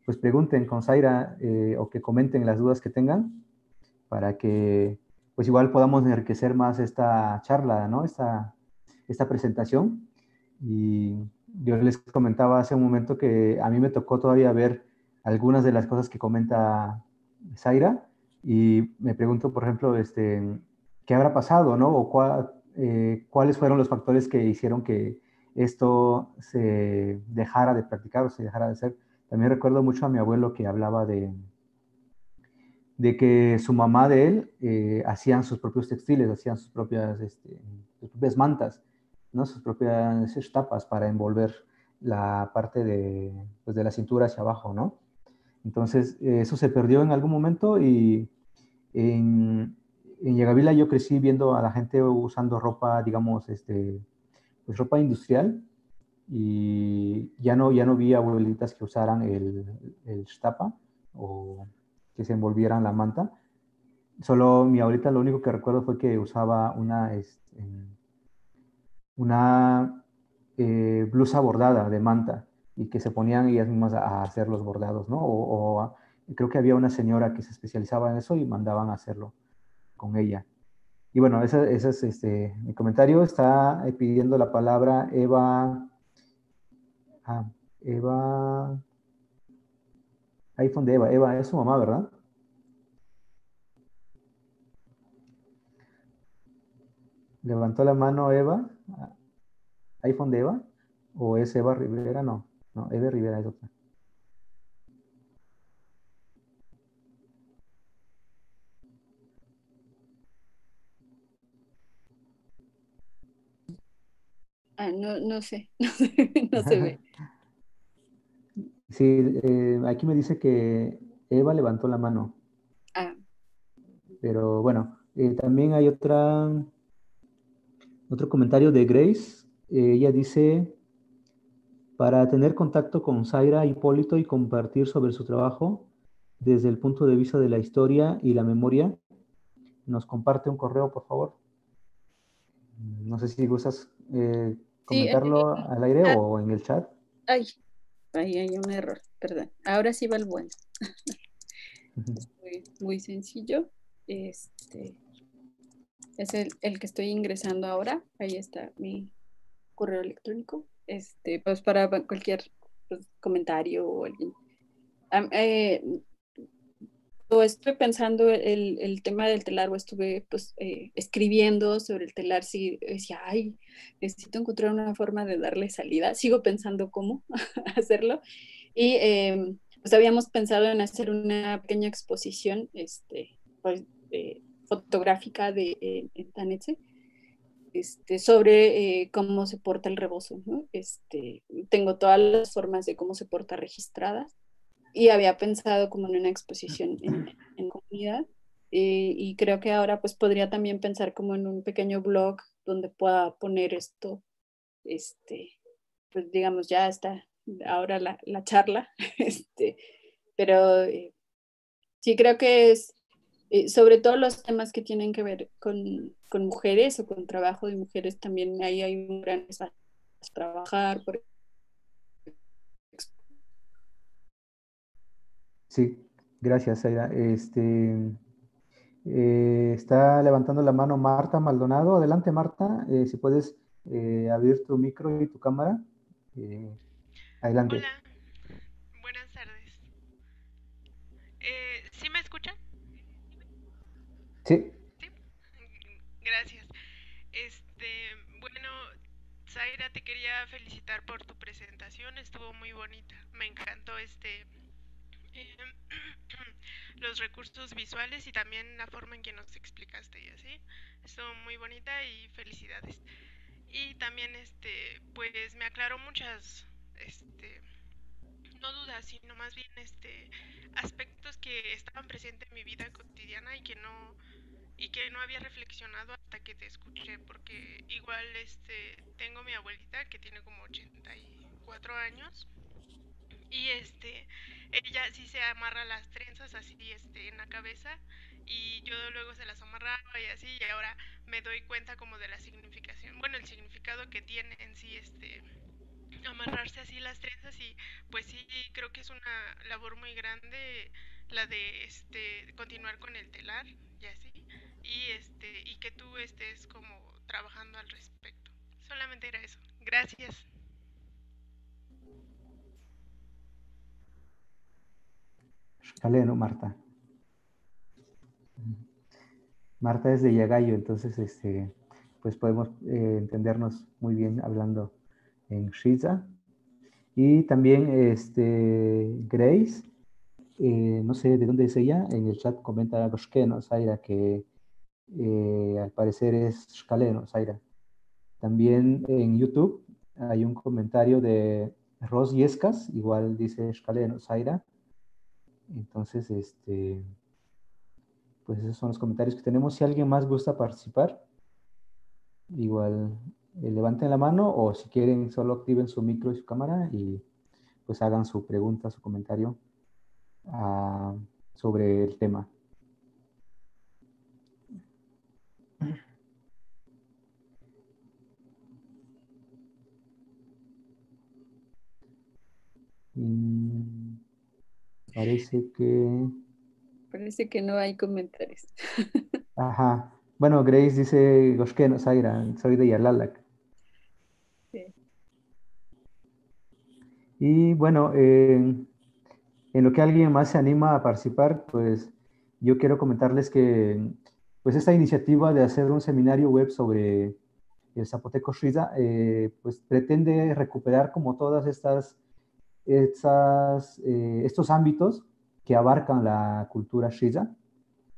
pues pregunten con Zaira eh, o que comenten las dudas que tengan para que pues igual podamos enriquecer más esta charla, ¿no? Esta, esta presentación. Y yo les comentaba hace un momento que a mí me tocó todavía ver algunas de las cosas que comenta Zaira y me pregunto, por ejemplo, este, ¿qué habrá pasado, no? O eh, cuáles fueron los factores que hicieron que esto se dejara de practicar o se dejara de hacer. También recuerdo mucho a mi abuelo que hablaba de, de que su mamá de él eh, hacían sus propios textiles, hacían sus propias, este, sus propias mantas, ¿no? sus propias tapas para envolver la parte de, pues, de la cintura hacia abajo, ¿no? Entonces, eso se perdió en algún momento y en, en Yagavila yo crecí viendo a la gente usando ropa, digamos, este, pues ropa industrial y ya no, ya no vi abuelitas que usaran el, el stapa o que se envolvieran la manta. Solo mi abuelita lo único que recuerdo fue que usaba una, este, una eh, blusa bordada de manta y que se ponían ellas mismas a, hacer los bordados, ¿no? O, creo que había una señora que se especializaba en eso y mandaban a hacerlo con ella. Y bueno, ese, es este, mi comentario. Está eh, pidiendo la palabra Eva. Ah, Eva. iPhone de Eva. Eva es su mamá, ¿verdad? Levantó la mano Eva. iPhone de Eva. ¿O es Eva Rivera? No. No, Eve Rivera es otra. Ah, no, no sé, no, se ve. Sí, eh, aquí me dice que Eva levantó la mano. Ah. Pero bueno, eh, también hay otra, otro comentario de Grace. Eh, ella dice, para tener contacto con Zaira Hipólito y compartir sobre su trabajo desde el punto de vista de la historia y la memoria, nos comparte un correo, por favor. No sé si gustas eh, comentarlo al aire ah. o en el chat. Ay, ahí hay un error, perdón. Ahora sí va el bueno. muy, sencillo. Este es el, que estoy ingresando ahora. Ahí está mi correo electrónico. Este, pues para cualquier pues, comentario o alguien. Eh, estuve pensando el, el, tema del telar o estuve pues, eh, escribiendo sobre el telar, sí, decía, ay, necesito encontrar una forma de darle salida. Sigo pensando cómo hacerlo. Y em, pues habíamos pensado en hacer una pequeña exposición este, pues, fotográfica de, en este, sobre eh, cómo se porta el rebozo. ¿no? Este, tengo todas las formas de cómo se porta registradas y había pensado como en una exposición en, en comunidad eh, y creo que ahora pues podría también pensar como en un pequeño blog donde pueda poner esto, este, pues digamos ya está ahora la, la charla, este, pero eh, sí creo que es eh, sobre todo los temas que tienen que ver con, con, mujeres o con trabajo de mujeres también ahí hay un gran espacio trabajar, por Sí, gracias, Aida. Este, eh, está levantando la mano Marta Maldonado. Adelante, Marta, eh, si puedes eh, abrir tu micro y tu cámara. adelante. Hola, buenas tardes. ¿Sí me escuchan? Sí. Sí, gracias. Este, bueno, Zaira, te quería felicitar por tu presentación, estuvo muy bonita. Me encantó este eh, los recursos visuales y también la forma en que nos explicaste y así. Estuvo muy bonita y felicidades. Y también este pues me aclaró muchas este no dudas, sino más bien este aspectos que estaban presentes en mi vida cotidiana y que no y que no había reflexionado hasta que te escuché porque igual este tengo mi abuelita que tiene como 84 años y este ella sí se amarra las trenzas así este en la cabeza y yo luego se las amarraba y así y ahora me doy cuenta como de la significación bueno el significado que tiene en sí este amarrarse así las trenzas y pues sí creo que es una labor muy grande la de este continuar con el telar y así y este y que tú estés como trabajando al respecto. Solamente era eso. Gracias Escaleno, Marta. Marta es de Yagayo, entonces este, pues podemos eh, entendernos muy bien hablando en Shiza. Y también este, Grace, eh, no sé de dónde es ella, en el chat comenta Goshkeno, Zaira, que eh, al parecer es Shkaleno, Zaira. También en YouTube hay un comentario de Ros Yescas, igual dice Shkaleno, Zaira. Entonces, este, pues esos son los comentarios que tenemos. Si alguien más gusta participar, igual eh, levanten la mano o si quieren solo activen su micro y su cámara y pues hagan su pregunta, su comentario ah, sobre el tema. Parece que... Parece que no hay comentarios. Ajá. Bueno, Grace dice, Goshken, Zaira, soy de Yalalac. Sí. Y bueno, en lo que alguien más se anima a participar, pues yo quiero comentarles que pues esta iniciativa de hacer un seminario web sobre el zapoteco Shriza, eh, pues pretende recuperar como todas estas eh, estos ámbitos que abarcan la cultura Shiza,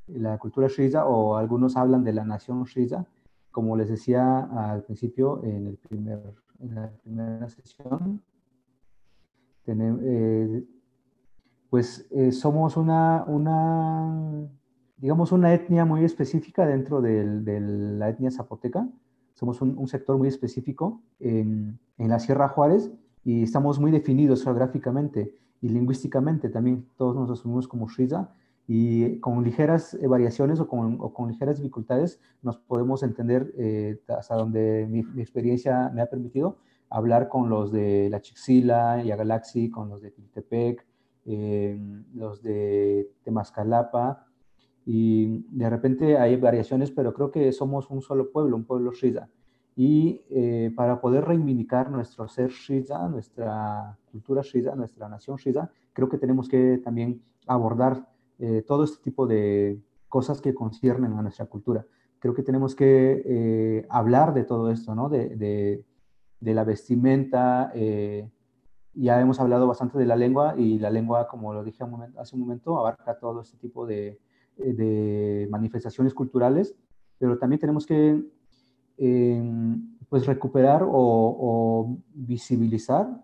la cultura Shiza o algunos hablan de la nación Shiza, como les decía al principio en el primer en la primera sesión. Tenemos, eh, pues eh, somos una, una, digamos, una etnia muy específica dentro de la etnia zapoteca. Somos un, sector muy específico en, en, la Sierra Juárez y estamos muy definidos geográficamente y lingüísticamente también. Todos nos asumimos como Shiza y con ligeras eh, variaciones o con, o con, ligeras dificultades nos podemos entender eh, hasta donde mi, experiencia me ha permitido hablar con los de La Chixila y Galaxy, con los de Tiltepec, eh, los de Temascalapa, y de repente hay variaciones, pero creo que somos un solo pueblo, un pueblo Shiza. Y para poder reivindicar nuestro ser Shiza, nuestra cultura Shiza, nuestra nación Shiza, creo que tenemos que también abordar eh, todo este tipo de cosas que conciernen a nuestra cultura. Creo que tenemos que eh, hablar de todo esto, ¿no? De, de, la vestimenta. Eh, ya hemos hablado bastante de la lengua y la lengua, como lo dije hace un momento, abarca todo este tipo de, de manifestaciones culturales, pero también tenemos que pues recuperar o, visibilizar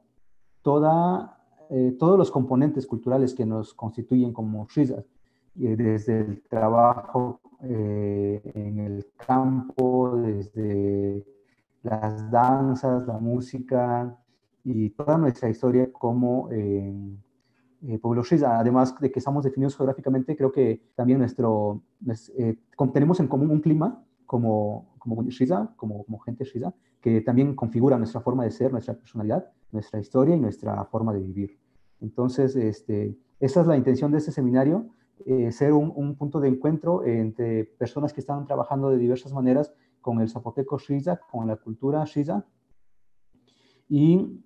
toda eh, todos los componentes culturales que nos constituyen como Shizas, desde el trabajo eh, en el campo, desde las danzas, la música y toda nuestra historia como eh, pueblo Shiza. Además de que estamos definidos geográficamente, creo que también nuestro, tenemos en común un clima como, como Shiza, como, como gente Shiza, que también configura nuestra forma de ser, nuestra personalidad, nuestra historia y nuestra forma de vivir. Entonces, este, esa es la intención de este seminario, eh, ser un, punto de encuentro entre personas que están trabajando de diversas maneras con el zapoteco Shiza, con la cultura Shiza, y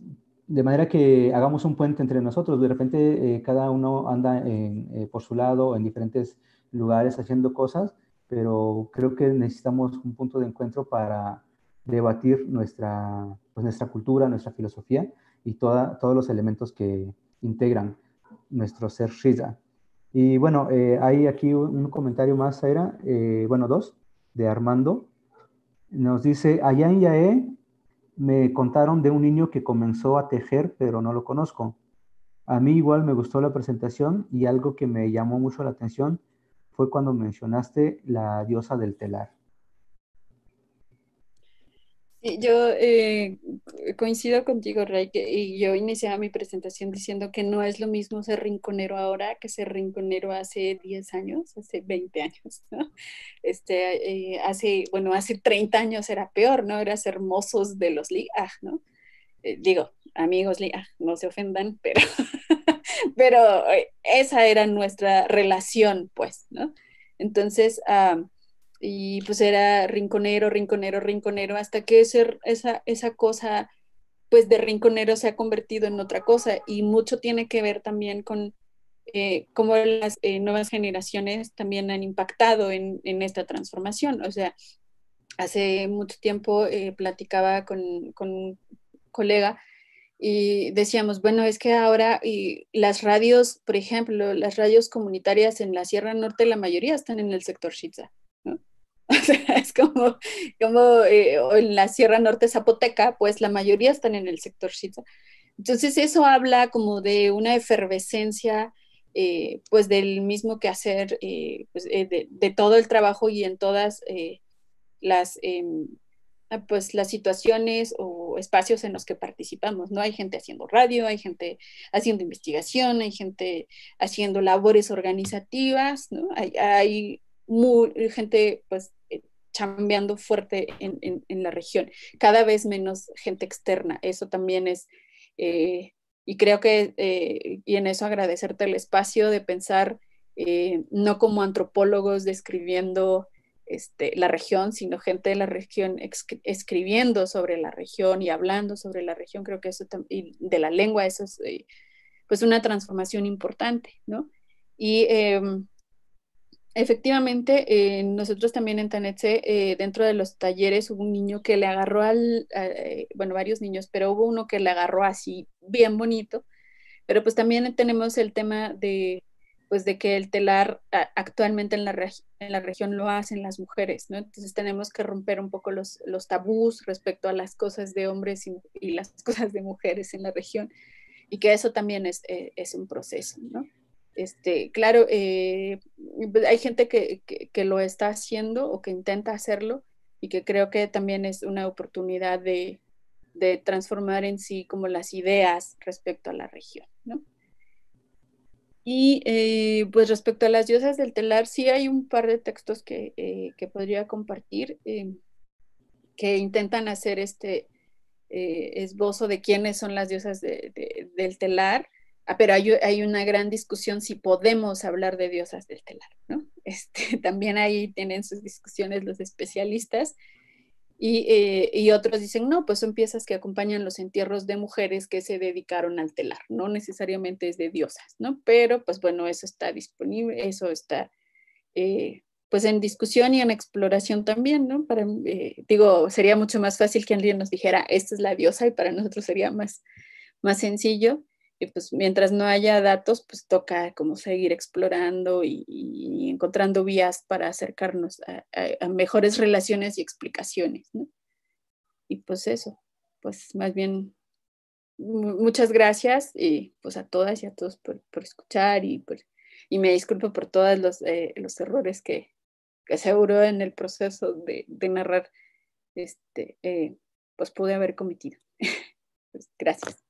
de manera que hagamos un puente entre nosotros. De repente eh, cada uno anda eh, por su lado en diferentes lugares haciendo cosas, pero creo que necesitamos un punto de encuentro para debatir nuestra, pues, nuestra cultura, nuestra filosofía y toda, todos los elementos que, integran nuestro ser Shiza. Y bueno, eh, hay aquí un, comentario más, eh, bueno, dos, de Armando. Nos dice, allá en Yaé me contaron de un niño que comenzó a tejer, pero no lo conozco. A mí igual me gustó la presentación y algo que me llamó mucho la atención fue cuando mencionaste la diosa del telar. Yo eh, coincido contigo, Ray, y yo iniciaba mi presentación diciendo que no es lo mismo ser rinconero ahora que ser rinconero hace 10 años, hace 20 años. Este, eh, hace, bueno, hace 30 años era peor, ¿no? Era ser mozos de los ligas, ¿no? Eh, digo, amigos ligas, no se ofendan, pero, pero esa era nuestra relación, pues, ¿no? Entonces, y pues era rinconero, rinconero, rinconero, hasta que esa, esa cosa pues de rinconero se ha convertido en otra cosa y mucho tiene que ver también con eh, cómo las eh, nuevas generaciones también han impactado en, esta transformación. O sea, hace mucho tiempo eh, platicaba con, con, un colega y decíamos, bueno, es que ahora y las radios, por ejemplo, las radios comunitarias en la Sierra Norte, la mayoría están en el sector Shitza. O sea, es como, como eh, en la Sierra Norte Zapoteca, pues la mayoría están en el sector Shiza. Entonces eso habla como de una efervescencia, eh, pues del mismo que hacer, eh, pues, de, de, todo el trabajo y en todas las, em, pues, las situaciones o espacios en los que participamos, ¿no? Hay gente haciendo radio, hay gente haciendo investigación, hay gente haciendo labores organizativas, ¿no? Hay, gente pues eh, chambeando fuerte en, en, la región, cada vez menos gente externa, eso también es, eh, y creo que, eh, y en eso agradecerte el espacio de pensar no como antropólogos describiendo este, la región, sino gente de la región escribiendo sobre la región y hablando sobre la región, creo que eso, y de la lengua, eso es pues una transformación importante, ¿no? Y em, Efectivamente, eh, nosotros también en Tanetse, eh, dentro de los talleres, hubo un niño que le agarró al, eh, bueno, varios niños, pero hubo uno que le agarró así bien bonito. Pero pues también tenemos el tema de, pues de que el telar actualmente en la, región lo hacen las mujeres, ¿no? Entonces tenemos que romper un poco los, tabús respecto a las cosas de hombres y, las cosas de mujeres en la región y que eso también es, eh, un proceso. Este, claro, eh, pues, hay gente que, que, lo está haciendo o que intenta hacerlo y que creo que también es una oportunidad de, de transformar en sí como las ideas respecto a la región, ¿no? Y eh, pues respecto a las diosas del telar, sí hay un par de textos que, eh, que podría compartir eh, que intentan hacer este esbozo de quiénes son las diosas de, del telar, ah, pero hay, hay, una gran discusión si podemos hablar de diosas del telar, ¿no? Este, también ahí tienen sus discusiones los especialistas eh, y, otros dicen, no, pues son piezas que acompañan los entierros de mujeres que se dedicaron al telar, no necesariamente es de diosas, ¿no? Pero pues bueno, eso está disponible, eso está eh, pues en discusión y en exploración también, ¿no? Para, eh, digo, sería mucho más fácil que alguien nos dijera, esta es la diosa y para nosotros sería más, más sencillo y pues mientras no haya datos, pues toca como seguir explorando y, encontrando vías para acercarnos a, mejores relaciones y explicaciones, ¿no? Y pues eso, pues más bien muchas gracias y pues a todas y a todos por, escuchar y, y me disculpo por todos los, eh, los errores que, que, seguro en el proceso de, narrar este, eh, pues pude haber cometido. pues, gracias.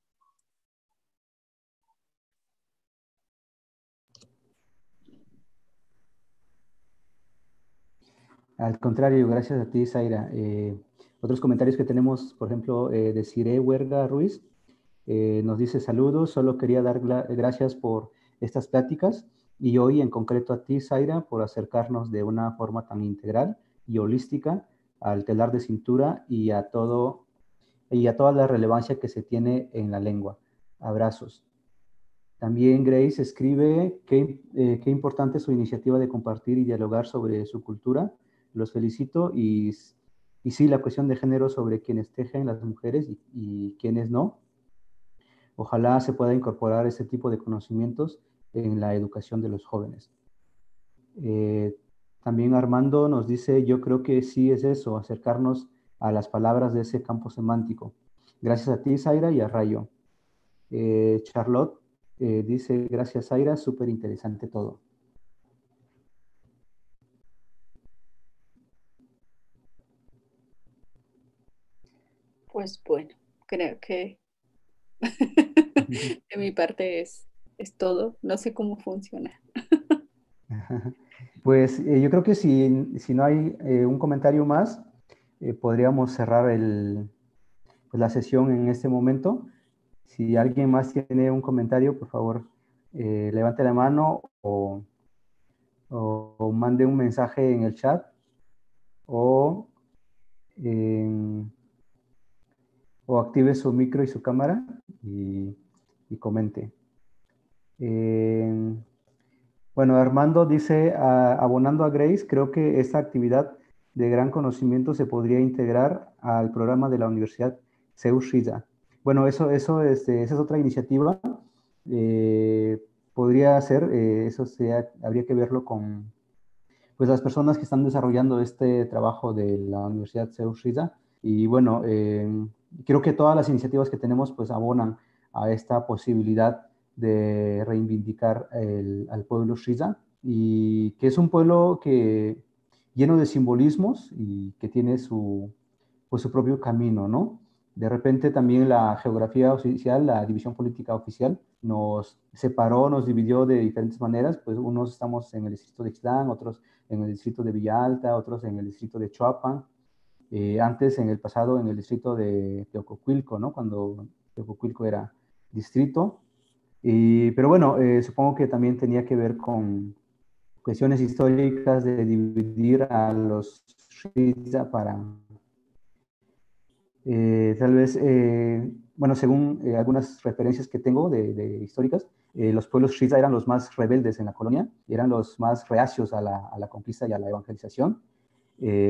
Al contrario, gracias a ti, Zaira. Eh, otros comentarios que tenemos, por ejemplo, eh, de Cire Huerga Ruiz, eh, nos dice saludos, solo quería dar gracias por estas pláticas y hoy en concreto a ti, Zaira, por acercarnos de una forma tan integral y holística al telar de cintura y a todo y a toda la relevancia que se tiene en la lengua. Abrazos. También Grace escribe qué, qué importante su iniciativa de compartir y dialogar sobre su cultura los felicito y, y sí, la cuestión de género sobre quienes tejen las mujeres y, quienes no. Ojalá se pueda incorporar ese tipo de conocimientos en la educación de los jóvenes. Eh, también Armando nos dice, yo creo que sí es eso, acercarnos a las palabras de ese campo semántico. Gracias a ti, Zaira, y a Rayo. Eh, Charlotte eh, dice, gracias, Zaira, súper interesante todo. Pues bueno, creo que de mi parte es, es todo. No sé cómo funciona. Pues eh, yo creo que si, no hay eh, un comentario más, eh, podríamos cerrar el, pues, la sesión en este momento. Si alguien más tiene un comentario, por favor, levante la mano o, o, mande un mensaje en el chat o en o active su micro y su cámara y, comente. Eh, bueno, Armando dice, abonando a Grace, creo que esta actividad de gran conocimiento se podría integrar al programa de la Universidad Zeus Bueno, eso, eso este, esa es otra iniciativa. Eh, podría ser, eh, eso sea, habría que verlo con pues, las personas que están desarrollando este trabajo de la Universidad Zeus Y bueno, creo que todas las iniciativas que tenemos pues abonan a esta posibilidad de reivindicar al pueblo Shiza y que es un pueblo que lleno de simbolismos y que tiene su, pues, su propio camino, ¿no? De repente también la geografía oficial, la división política oficial, nos separó, nos dividió de diferentes maneras, pues unos estamos en el distrito de Ixtlán, otros en el distrito de Villa Alta, otros en el distrito de Chuapan, eh, antes en el pasado en el distrito de Teococuilco, ¿no? Cuando Teococuilco era distrito. pero bueno, eh, supongo que también tenía que ver con cuestiones históricas de dividir a los Shiza para, eh, tal vez, bueno, según algunas referencias que tengo de, históricas, los pueblos Shiza eran los más rebeldes en la colonia, eran los más reacios a la conquista y a la evangelización.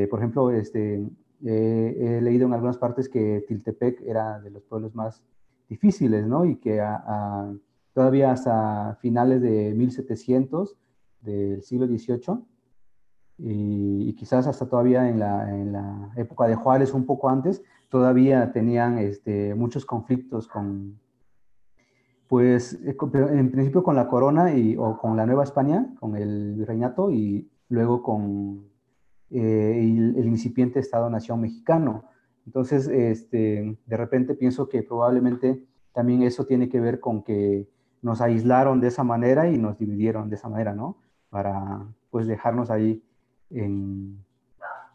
por ejemplo, este, he leído en algunas partes que Tiltepec era de los pueblos más difíciles, ¿no? Y que todavía hasta finales de 1700 del siglo XVIII y, quizás hasta todavía en la, en la, época de Juárez, un poco antes, todavía tenían este, muchos conflictos con, pues eh, en principio con la corona y, o con la Nueva España, con el virreinato y luego con eh, el, incipiente Estado-Nación mexicano. Entonces, este, de repente pienso que probablemente también eso tiene que ver con que nos aislaron de esa manera y nos dividieron de esa manera, ¿no? Para pues dejarnos ahí en,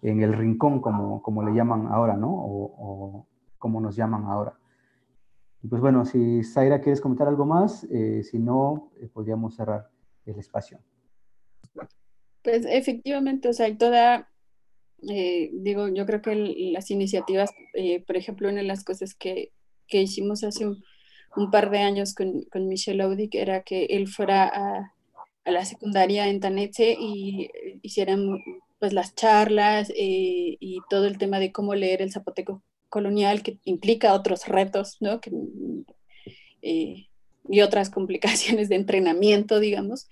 en el rincón, como, como le llaman ahora, ¿no? O, como nos llaman ahora. Pues bueno, si Zaira quieres comentar algo más, eh, si no, eh, podríamos cerrar el espacio. Pues efectivamente, o sea, hay toda, eh, digo, yo creo que las iniciativas, por ejemplo, una de las cosas que, que hicimos hace un, par de años con, con Michel Audic era que él fuera a, a la secundaria en Tanetse y hicieran pues las charlas y todo el tema de cómo leer el zapoteco colonial que implica otros retos, ¿no? Eh, y otras complicaciones de entrenamiento, digamos.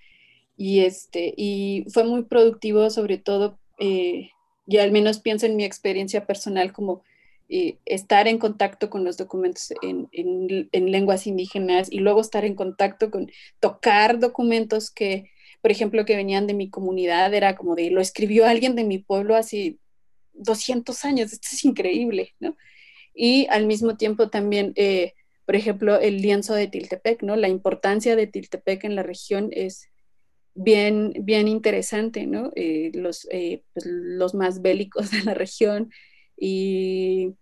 Y, este, y fue muy productivo, sobre todo, eh, yo al menos pienso en mi experiencia personal como eh, estar en contacto con los documentos en, en, lenguas indígenas y luego estar en contacto con tocar documentos que, por ejemplo, que venían de mi comunidad, era como de, lo escribió alguien de mi pueblo hace 200 años, esto es increíble, ¿no? Y al mismo tiempo también, eh, por ejemplo, el lienzo de Tiltepec, ¿no? La importancia de Tiltepec en la región es bien, bien interesante, ¿no? Eh, los, eh, pues, los más bélicos de la región y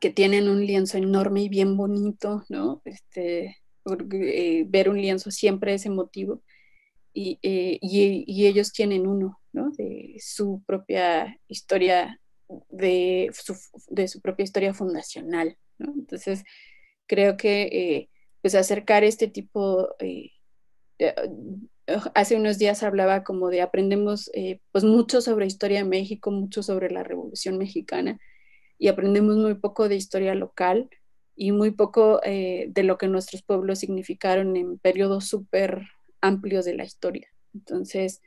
que tienen un lienzo enorme y bien bonito, ¿no? Este, ver un lienzo siempre es emotivo. Y, y, ellos tienen uno, ¿no? De su propia historia de su, de su propia historia fundacional. ¿no? Entonces, creo que eh, pues acercar este tipo, eh, hace unos días hablaba como de aprendemos eh, pues mucho sobre historia de México, mucho sobre la Revolución Mexicana y aprendemos muy poco de historia local y muy poco de lo que nuestros pueblos significaron en periodos súper amplios de la historia. Entonces,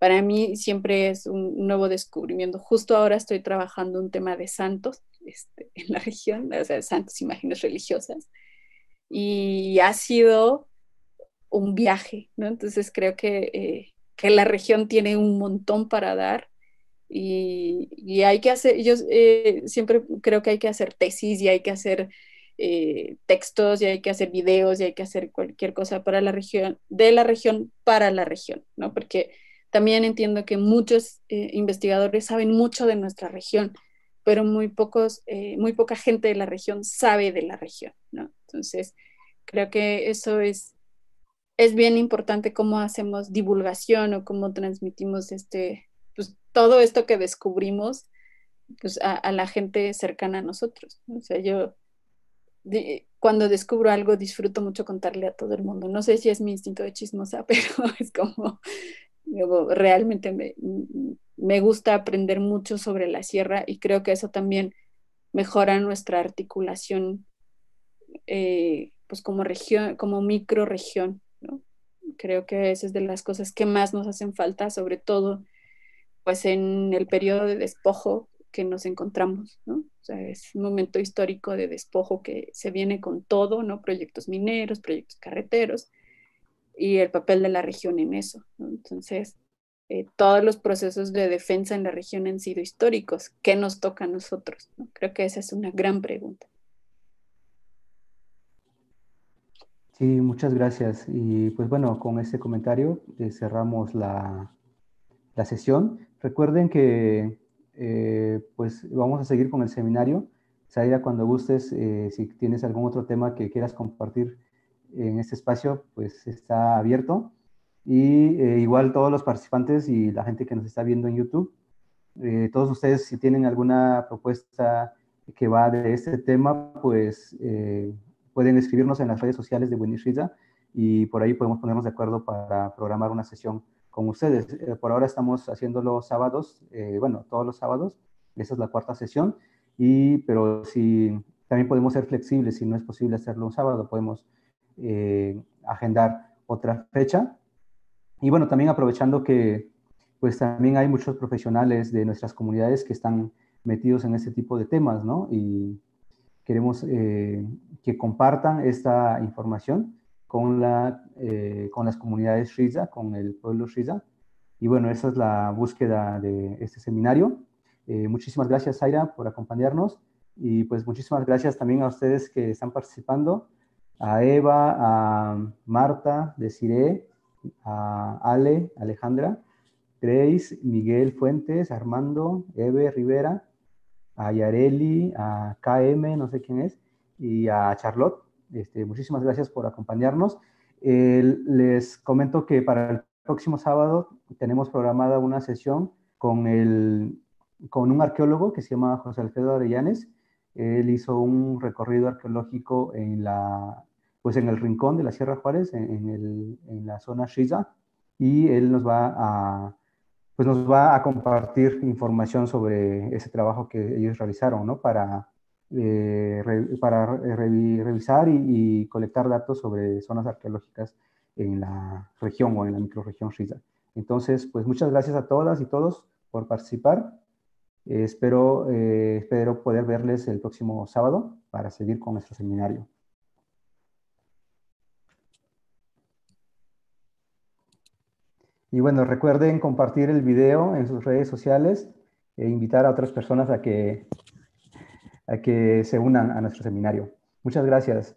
para mí siempre es un nuevo descubrimiento. Justo ahora estoy trabajando un tema de santos este, en la región, o sea, santos, imágenes religiosas, y ha sido un viaje, ¿no? Entonces creo que, eh, que la región tiene un montón para dar y, y hay que hacer, yo eh, siempre creo que hay que hacer tesis y hay que hacer eh, textos y hay que hacer videos y hay que hacer cualquier cosa para la región, de la región para la región, ¿no? Porque también entiendo que muchos investigadores saben mucho de nuestra región, pero muy, pocos, muy poca gente de la región sabe de la región, ¿no? Entonces, creo que eso es, es bien importante cómo hacemos divulgación o cómo transmitimos este, pues, todo esto que descubrimos pues, a, la gente cercana a nosotros. O sea, yo cuando descubro algo disfruto mucho contarle a todo el mundo. No sé si es mi instinto de chismosa, pero es como realmente me, gusta aprender mucho sobre la sierra y creo que eso también mejora nuestra articulación eh, pues como región, como microregión. Creo que esa es de las cosas que más nos hacen falta, sobre todo pues en el periodo de despojo que nos encontramos, ¿no? O sea, es un momento histórico de despojo que se viene con todo, ¿no? Proyectos mineros, proyectos carreteros, y el papel de la región en eso. Entonces, eh, todos los procesos de defensa en la región han sido históricos. ¿Qué nos toca a nosotros? Creo que esa es una gran pregunta. Sí, muchas gracias. Y pues bueno, con este comentario eh, cerramos la, la, sesión. Recuerden que eh, pues vamos a seguir con el seminario. Saida, cuando gustes, si tienes algún otro tema que quieras compartir en este espacio pues está abierto y eh, igual todos los participantes y la gente que nos está viendo en YouTube, eh, todos ustedes si tienen alguna propuesta que va de este tema, pues eh, pueden escribirnos en las redes sociales de Winnie y por ahí podemos ponernos de acuerdo para programar una sesión con ustedes. por ahora estamos haciendo los sábados, bueno, todos los sábados, esa es la cuarta sesión, y, pero si también podemos ser flexibles, si no es posible hacerlo un sábado, podemos agendar otra fecha. Y bueno, también aprovechando que pues también hay muchos profesionales de nuestras comunidades que están metidos en este tipo de temas, ¿no? Y queremos eh, que compartan esta información con, la, eh, con las comunidades Shiza, con el pueblo Shiza. Y bueno, esa es la búsqueda de este seminario. Eh, muchísimas gracias, Zaira, por acompañarnos. Y pues muchísimas gracias también a ustedes que están participando, a Eva, a Marta, Desiree, a Ale, Alejandra, Grace, Miguel Fuentes, Armando, Eve Rivera, a Yareli, a KM, no sé quién es, y a Charlotte. Este, muchísimas gracias por acompañarnos. les comento que para el próximo sábado tenemos programada una sesión con, el, con un arqueólogo que se llama José Alfredo Arellanes. Él hizo un recorrido arqueológico en, la, pues en el rincón de la Sierra Juárez, en, el, en la zona Shiza, y él nos va a pues nos va a compartir información sobre ese trabajo que ellos realizaron, ¿no? Para, eh, para revisar y, colectar datos sobre zonas arqueológicas en la región o en la microrregión Riza. Entonces, pues muchas gracias a todas y todos por participar. espero, eh, espero poder verles el próximo sábado para seguir con nuestro seminario. Y bueno, recuerden compartir el video en sus redes sociales e invitar a otras personas a que, a que se unan a nuestro seminario. Muchas gracias.